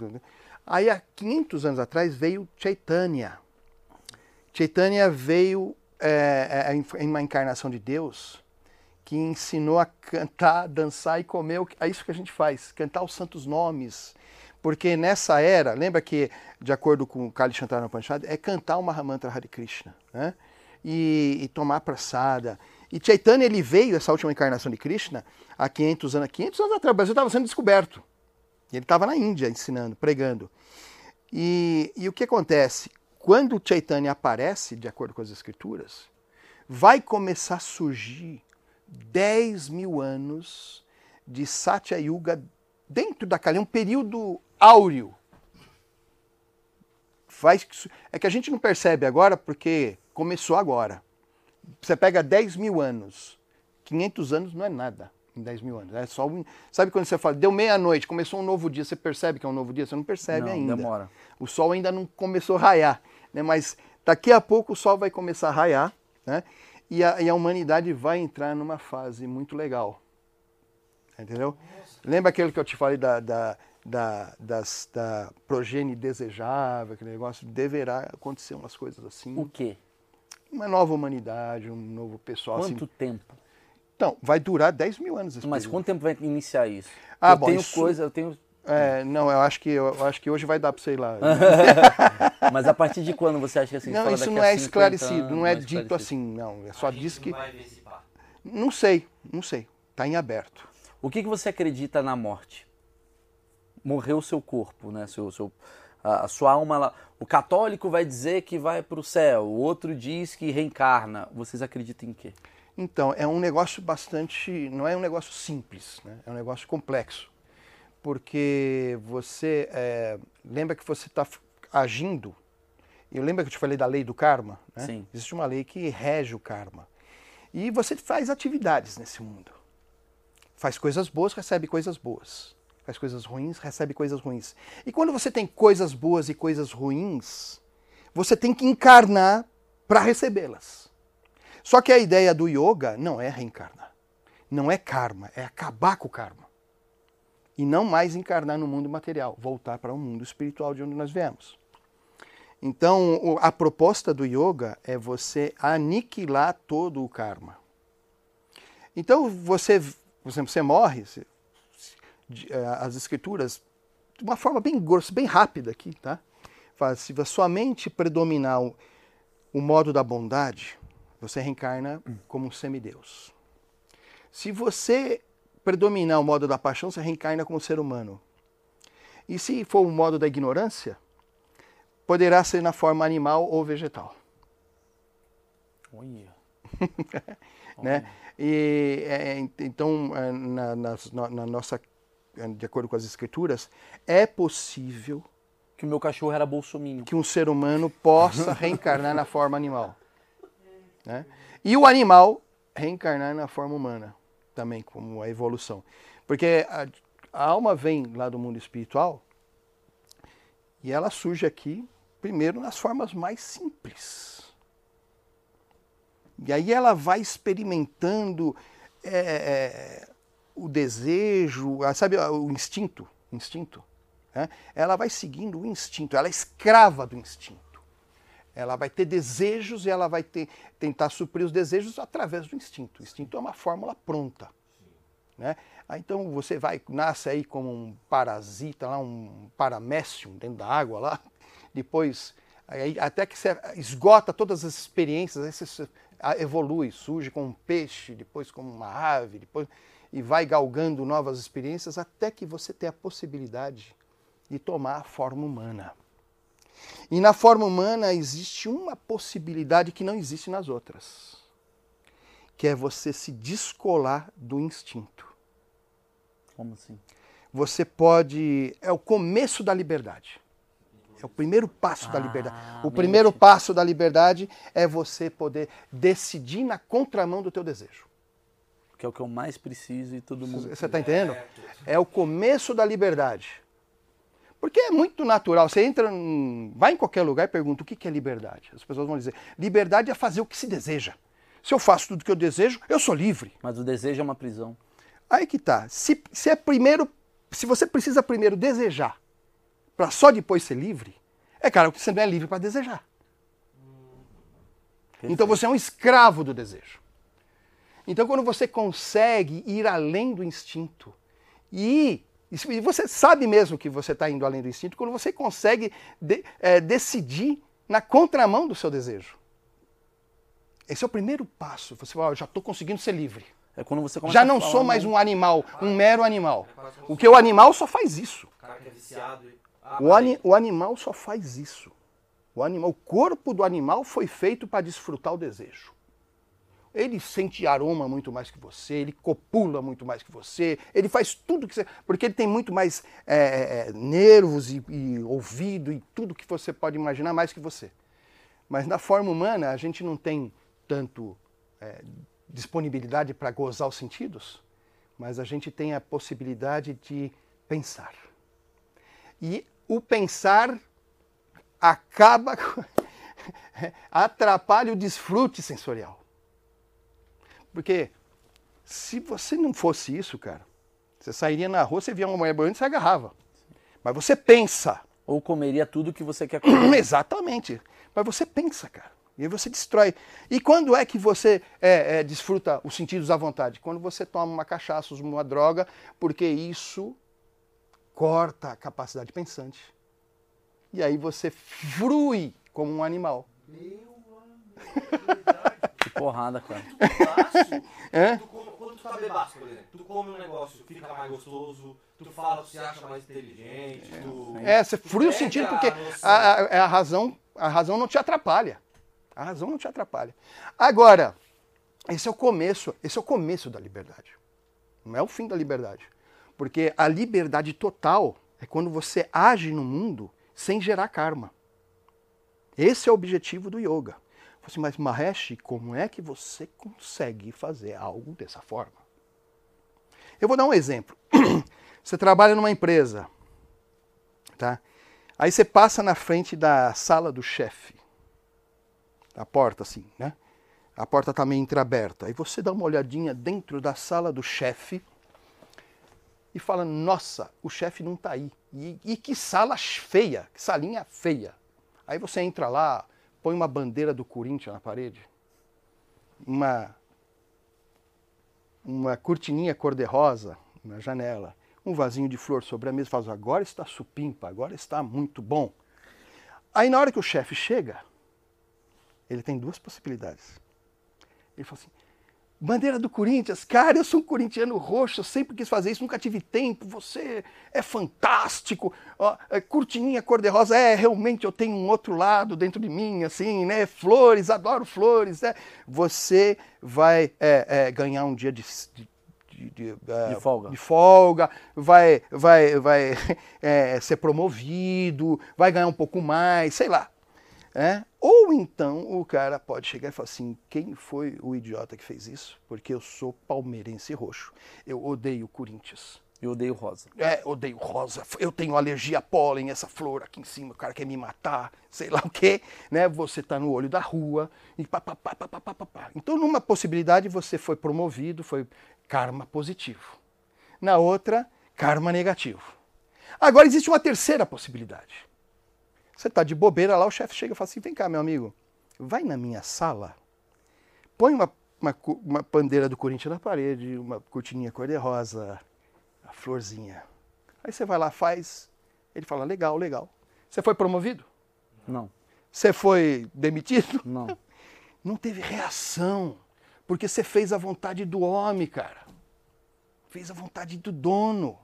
Aí há 500 anos atrás veio Chaitanya. Chaitanya veio é, é, em em uma encarnação de Deus que ensinou a cantar, dançar e comer. É isso que a gente faz, cantar os santos nomes. Porque nessa era, lembra que, de acordo com o Kali Chantana Upanishad, é cantar o Mahamantra Hare Krishna, né? E, e tomar praçada. E Chaitanya, ele veio, essa última encarnação de Krishna, há 500 anos, 500 anos atrás, o Brasil estava sendo descoberto. Ele estava na Índia ensinando, pregando. E, e o que acontece? Quando Chaitanya aparece, de acordo com as escrituras, vai começar a surgir 10 mil anos de Satya Yuga dentro da Kali, um período áureo vai. É que a gente não percebe agora porque começou agora. Você pega 10 mil anos. 500 anos não é nada em 10 mil anos. É só um... Sabe quando você fala, deu meia-noite, começou um novo dia, você percebe que é um novo dia? Você não percebe Não, ainda. demora. O sol ainda não começou a raiar, né? mas daqui a pouco o sol vai começar a raiar né? e, a, e a humanidade vai entrar numa fase muito legal. Entendeu? Lembra aquele que eu te falei da, da, da, das, da progenie desejável, aquele negócio? Deverá acontecer umas coisas assim. O quê? Uma nova humanidade, um novo pessoal. assim. Quanto tempo? Então, vai durar 10 mil anos esse Mas período. quanto tempo vai iniciar isso? Ah, eu bom, tenho isso- coisa, eu tenho. É, não, eu acho que eu acho que hoje vai dar para sei lá. Mas a partir de quando você acha que assim? não, fala isso não é 50 esclarecido, anos, não é esclarecido. dito assim, não. É só diz que vai não sei, não sei. Tá em aberto. O que, que você acredita na morte? Morreu o seu corpo, né? Seu, seu, a, a sua alma. Ela, o católico vai dizer que vai para o céu, o outro diz que reencarna. Vocês acreditam em quê? Então, é um negócio bastante. Não é um negócio simples, né? é um negócio complexo. Porque você. é, lembra que você está agindo. Eu lembro que eu te falei da lei do karma? Né? Sim. Existe uma lei que rege o karma. E você faz atividades nesse mundo. Faz coisas boas, recebe coisas boas. Faz coisas ruins, recebe coisas ruins. E quando você tem coisas boas e coisas ruins, você tem que encarnar para recebê-las. Só que a ideia do yoga não é reencarnar. Não é karma, é acabar com o karma. E não mais encarnar no mundo material, voltar para o mundo espiritual de onde nós viemos. Então, a proposta do yoga é você aniquilar todo o karma. Então, você, por exemplo, você morre, você- eh, as escrituras, de uma forma bem grossa, bem rápida aqui, tá? Fala, se a sua mente predominar o, o modo da bondade, você reencarna como um semideus. Se você predominar o modo da paixão, você reencarna como ser humano. E se for o modo da ignorância, poderá ser na forma animal ou vegetal. Olha. né? E, é, ent- então, é, na, na- na nossa, é, de acordo com as escrituras, é possível Que o meu cachorro era bolsominho. que um ser humano possa reencarnar na forma animal. Né? E o animal reencarnar na forma humana, também, como a evolução. Porque a, a alma vem lá do mundo espiritual e ela surge aqui, primeiro, nas formas mais simples. E aí ela vai experimentando é, é, o desejo, sabe, o instinto, instinto. né? Ela vai seguindo o instinto, ela é escrava do instinto. Ela vai ter desejos e ela vai ter, tentar suprir os desejos através do instinto. O instinto é uma fórmula pronta. Né? Ah, então você vai, nasce aí como um parasita, lá, um paramécium dentro da água lá, depois, aí, até que você esgota todas as experiências, aí você ah, evolui, surge como um peixe, depois como uma ave, depois, e vai galgando novas experiências até que você tenha a possibilidade de tomar a forma humana. E na forma humana existe uma possibilidade que não existe nas outras, que é você se descolar do instinto. Como assim? Você pode. É o começo da liberdade. É o primeiro passo da Ah, liberdade. O mente. primeiro passo da liberdade é você poder decidir na contramão do teu desejo. Que é o que eu mais preciso e todo mundo. Você está entendendo? É o começo da liberdade. Porque é muito natural. Você entra, vai em qualquer lugar e pergunta o que é liberdade. As pessoas vão dizer: liberdade é fazer o que se deseja. Se eu faço tudo o que eu desejo, eu sou livre. Mas o desejo é uma prisão. Aí que tá. Se, se é primeiro, se você precisa primeiro desejar para só depois ser livre, é claro que você não é livre para desejar. Então você é um escravo do desejo. Então quando você consegue ir além do instinto e, e você sabe mesmo que você está indo além do instinto quando você consegue de- eh, decidir na contramão do seu desejo. Esse é o primeiro passo. Você fala, "Ah, eu já estou conseguindo ser livre. É quando você começa Já a não falar, sou mais um animal, um mero animal. O que o animal só faz isso. O é viciado. Ah, O, ani- o animal só faz isso. O, animal, o corpo do animal foi feito para desfrutar o desejo. Ele sente aroma muito mais que você, ele copula muito mais que você, ele faz tudo que você. Porque ele tem muito mais é, nervos e, e ouvido e tudo que você pode imaginar mais que você. Mas na forma humana, a gente não tem tanto é, disponibilidade para gozar os sentidos, mas a gente tem a possibilidade de pensar. E o pensar acaba, atrapalha o desfrute sensorial. Porque se você não fosse isso, cara, você sairia na rua, você via uma mulher banhando e você agarrava. Mas você pensa. Ou comeria tudo que você quer comer. Exatamente. Mas você pensa, cara. E aí você destrói. E quando é que você é, é, desfruta os sentidos à vontade? Quando você toma uma cachaça, usa uma droga, porque isso corta a capacidade pensante. E aí você frui como um animal. Meu amigo, que porrada, cara. É? Tu come, quando tu tá bebaço, por exemplo, tu come um negócio, fica mais gostoso, tu fala, tu se acha mais inteligente, tu... É, você frui o pega sentido a porque a, a, a razão, a razão não te atrapalha. A razão não te atrapalha. Agora, esse é o começo, esse é o começo da liberdade. Não é o fim da liberdade. Porque a liberdade total é quando você age no mundo sem gerar karma. Esse é o objetivo do yoga. Assim, mas Mahesh, como é que você consegue fazer algo dessa forma? Eu vou dar um exemplo. Você trabalha numa empresa, tá? Aí você passa na frente da sala do chefe, a porta assim, né? A porta está meio entreaberta. Aí você dá uma olhadinha dentro da sala do chefe e fala: Nossa, o chefe não está aí. E, e que sala feia, que salinha feia. Aí você entra lá, põe uma bandeira do Corinthians na parede, uma, uma cortininha cor-de-rosa na janela, um vasinho de flor sobre a mesa fala: Agora está supimpa, agora está muito bom. Aí na hora que o chefe chega, ele tem duas possibilidades. Ele fala assim: Bandeira do Corinthians, cara, eu sou um corintiano roxo, eu sempre quis fazer isso, nunca tive tempo, você é fantástico, ó, é, cortininha cor-de-rosa, é, realmente eu tenho um outro lado dentro de mim, assim, né, flores, adoro flores, né, você vai é, é, ganhar um dia de, de, de, de, é, De folga. de folga, vai, vai, vai é, ser promovido, vai ganhar um pouco mais, sei lá. É? Ou então o cara pode chegar e falar assim: quem foi o idiota que fez isso? Porque eu sou palmeirense roxo. Eu odeio Corinthians. Eu odeio rosa. É, odeio rosa. Eu tenho alergia a pólen, essa flor aqui em cima, o cara quer me matar, sei lá o quê. Né? Você está no olho da rua e pá, pá, pá, pá, pá, pá, pá, pá. Então, numa possibilidade, você foi promovido, foi karma positivo. Na outra, karma negativo. Agora, existe uma terceira possibilidade. Você está de bobeira lá, o chefe chega e fala assim: vem cá, meu amigo, vai na minha sala, põe uma, uma, uma bandeira do Corinthians na parede, uma cortininha cor-de-rosa, a florzinha. Aí você vai lá, faz. Ele fala: legal, legal. Você foi promovido? Não, Você foi demitido? não. Não teve reação. Porque você fez a vontade do homem, cara. Fez a vontade do dono.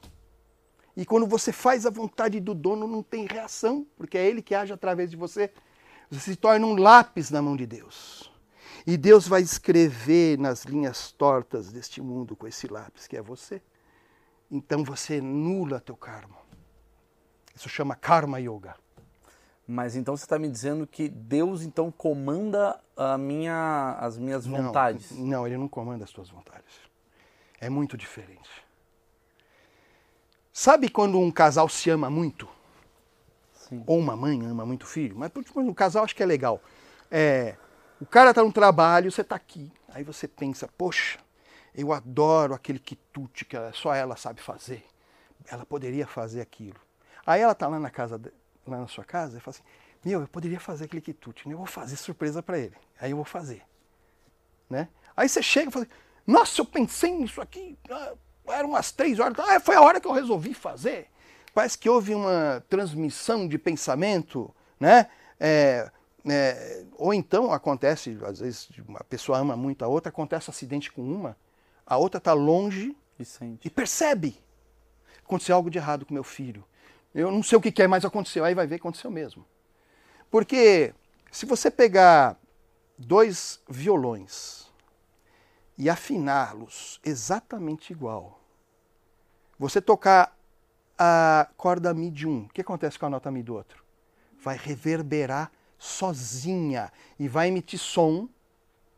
E quando você faz a vontade do dono, não tem reação, porque é ele que age através de você. Você se torna um lápis na mão de Deus. E Deus vai escrever nas linhas tortas deste mundo com esse lápis, que é você. Então você nula teu karma. Isso chama karma yoga. Mas então você está me dizendo que Deus então comanda a minha, as minhas Não, vontades. Não, ele não comanda as tuas vontades. É muito diferente. Sabe quando um casal se ama muito? Sim. Ou uma mãe ama muito o filho? Mas tipo, no casal acho que é legal. É, o cara está no trabalho, você está aqui. Aí você pensa, poxa, eu adoro aquele quitute que só ela sabe fazer. Ela poderia fazer aquilo. Aí ela está lá na casa, lá na sua casa e fala assim, meu, eu poderia fazer aquele quitute, né? eu vou fazer surpresa para ele. Aí eu vou fazer né? Aí você chega e fala, assim, nossa, eu pensei nisso aqui, ah, eram umas três horas, ah, foi a hora que eu resolvi fazer. Parece que houve uma transmissão de pensamento, né? É, é, ou então acontece, às vezes uma pessoa ama muito a outra, acontece um acidente com uma, a outra está longe E e percebe. Aconteceu algo de errado com meu filho. Eu não sei o que que é, mas aconteceu. Aí vai ver que aconteceu mesmo. Porque se você pegar dois violões e afiná-los exatamente igual. Você tocar a corda Mi de um, o que acontece com a nota Mi do outro? Vai reverberar sozinha e vai emitir som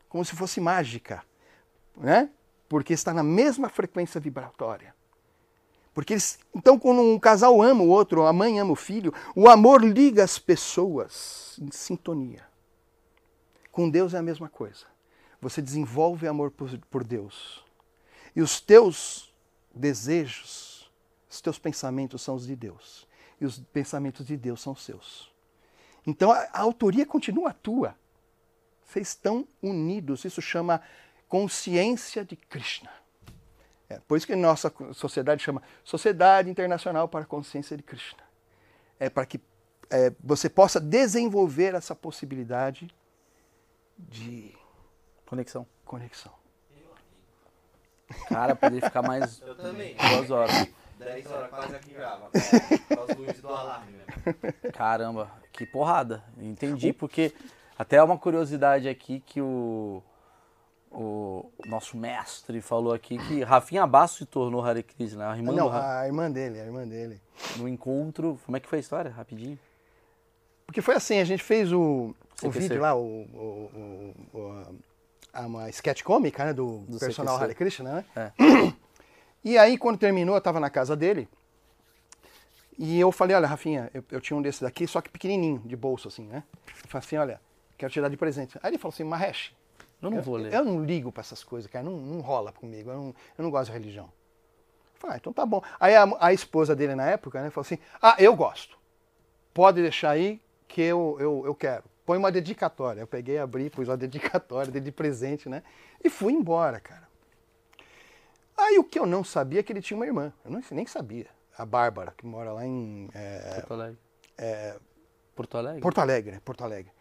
como se fosse mágica, né? Porque está na mesma frequência vibratória. Porque eles, então, quando um casal ama o outro, a mãe ama o filho, o amor liga as pessoas em sintonia. Com Deus é a mesma coisa. Você desenvolve amor por, Deus. E os teus desejos, os teus pensamentos são os de Deus. E os pensamentos de Deus são seus. Então a, a autoria continua tua. Vocês estão unidos. Isso chama consciência de Krishna. É, por isso que nossa sociedade chama Sociedade Internacional para a Consciência de Krishna. É para que é, você possa desenvolver essa possibilidade de conexão. conexão. Cara, poderia ficar mais Eu também. duas horas. 10 horas quase aqui grava. As luzes do alarme, né? Caramba, que porrada. Entendi, porque até uma curiosidade aqui que o, o nosso mestre falou aqui que Rafinha Basso se tornou Hare Krishna, a irmã Não, do a irmã dele, a irmã dele. no encontro. Como é que foi a história? Rapidinho. Porque foi assim, a gente fez o, o vídeo lá, o, o, o- uma sketch cômica né, do, Do personal CQC. Hare Krishna, né? É. E aí, quando terminou, eu estava na casa dele. E eu falei, olha, Rafinha, eu, eu tinha um desses daqui, só que pequenininho, de bolso, assim, né? Eu falei assim, olha, quero te dar de presente. Aí ele falou assim, Mahesh, Eu não vou ler. eu não ligo pra essas coisas, cara, não, não rola comigo, eu não, eu não gosto de religião. Eu falei, ah, então tá bom. Aí a, a esposa dele na época, né, falou assim, ah, eu gosto. Pode deixar aí que eu, eu, eu quero. Põe uma dedicatória. Eu peguei, abri, pus uma dedicatória, dei de presente, né? E fui embora, cara. Aí o que eu não sabia é que ele tinha uma irmã. Eu não, nem sabia. A Bárbara, que mora lá em é, Porto Alegre. é, Porto Alegre? Porto Alegre, né? Porto Alegre.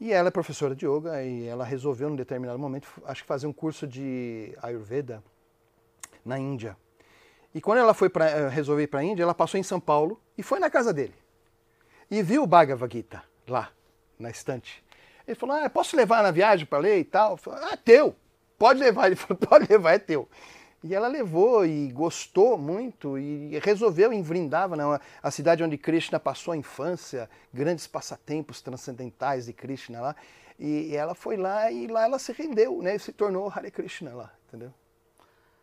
E ela é professora de yoga e ela resolveu, num determinado momento, acho que fazer um curso de Ayurveda na Índia. E quando ela foi para resolver ir para a Índia, ela passou em São Paulo e foi na casa dele. E viu o Bhagavad Gita lá, na estante. Ele falou: ah, posso levar na viagem para ler e tal? Eu falei, ah, teu. Pode levar. Ele falou: pode levar, é teu. E ela levou e gostou muito e resolveu em Vrindavan, a cidade onde Krishna passou a infância, grandes passatempos transcendentais de Krishna lá. E ela foi lá e lá ela se rendeu, né? E se tornou Hare Krishna lá, entendeu?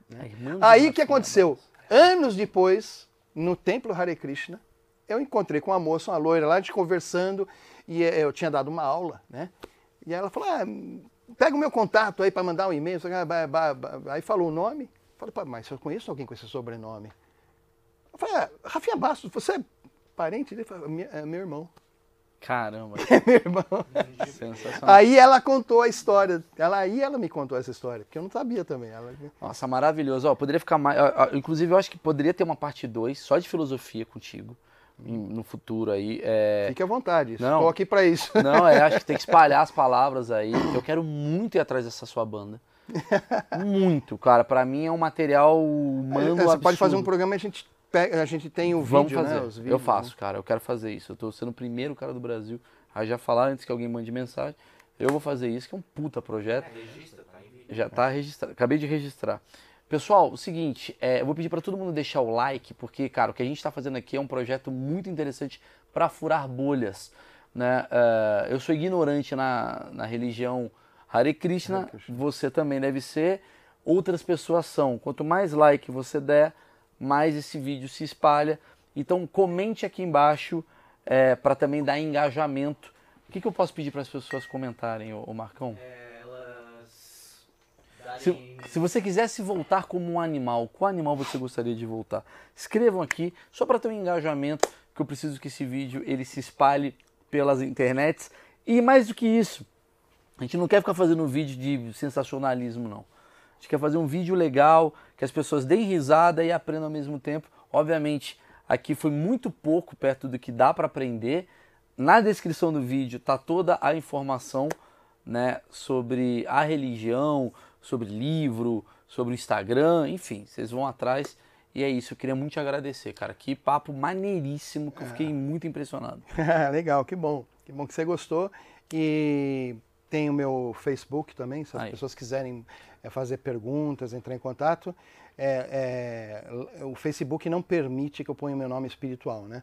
Do Aí o que aconteceu? Anos depois, no templo Hare Krishna, eu encontrei com uma moça, uma loira lá, a gente conversando, e eh, eu tinha dado uma aula, né? E ela falou: ah, pega o meu contato aí para mandar um e-mail. Aí falou o nome. Falei, "Pô, mas eu conheço alguém com esse sobrenome. Eu falei, ah, Rafinha Bastos, você é parente dele? Falei, "Meu- é meu irmão. Caramba, É meu irmão. sensacional. Aí ela contou a história. Ela, aí ela me contou essa história, porque eu não sabia também. Ela, Nossa, maravilhoso. Ó, poderia ficar mais. ó, Inclusive, eu acho que poderia ter uma parte 2 só de filosofia contigo no futuro aí. É... fique à vontade, Não. estou aqui para isso. Não, é, acho que tem que espalhar as palavras aí. Eu quero muito ir atrás dessa sua banda. Muito, cara. Pra mim é um material humano. Você pode fazer um absurdo. programa e a gente, pega, a gente tem o Vamos vídeo, fazer. né? eu faço, né? cara. Eu quero fazer isso. Eu tô sendo o primeiro cara do Brasil a já falar antes que alguém mande mensagem. Eu vou fazer isso, que é um puta projeto. Registra, tá em vídeo. Já tá registrado. Acabei de registrar. Pessoal, o seguinte, é, eu vou pedir para todo mundo deixar o like, porque, cara, o que a gente está fazendo aqui é um projeto muito interessante para furar bolhas. Né? É, eu sou ignorante na, na religião Hare Krishna, Hare Krishna. você também deve ser, outras pessoas são. Quanto mais like você der, mais esse vídeo se espalha. Então comente aqui embaixo para também dar engajamento. O que, que eu posso pedir para as pessoas comentarem, ô, ô Marcão? É. Se, se você quisesse voltar como um animal, qual animal você gostaria de voltar? Escrevam aqui, só para ter um engajamento, que eu preciso que esse vídeo ele se espalhe pelas internets. E mais do que isso, a gente não quer ficar fazendo vídeo de sensacionalismo, não. A gente quer fazer um vídeo legal, que as pessoas deem risada e aprendam ao mesmo tempo. Obviamente, aqui foi muito pouco perto do que dá para aprender. Na descrição do vídeo tá toda a informação né, sobre a religião, sobre livro, sobre o Instagram, enfim, vocês vão atrás. E é isso, eu queria muito te agradecer, cara. Que papo maneiríssimo, que eu fiquei muito impressionado. Legal, que bom. Que bom que você gostou. E tem o meu Facebook também, se as Aí. pessoas quiserem é, fazer perguntas, entrar em contato. É, é, o Facebook não permite que eu ponha o meu nome espiritual, né?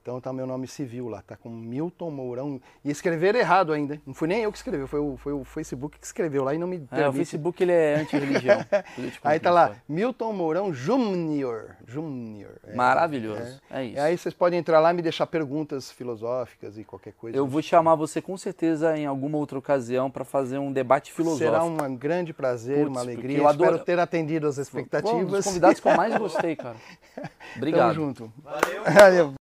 Então tá o meu nome civil lá, tá com Milton Mourão. E escrever errado ainda. hein? Não fui nem eu que escrevi, foi o, foi o Facebook que escreveu lá e não me permite. É, o Facebook ele é anti-religião. Aí tá lá. Milton Mourão Júnior. Júnior. É, Maravilhoso. É, isso. E aí vocês podem entrar lá e me deixar perguntas filosóficas e qualquer coisa. Eu vou chamar você com certeza em alguma outra ocasião para fazer um debate filosófico. Será um grande prazer, Putz, uma alegria. eu adoro- Espero ter atendido as Pô, um expectativas. dos convidados que eu mais gostei, cara. Tamo Obrigado. junto. Valeu. Valeu.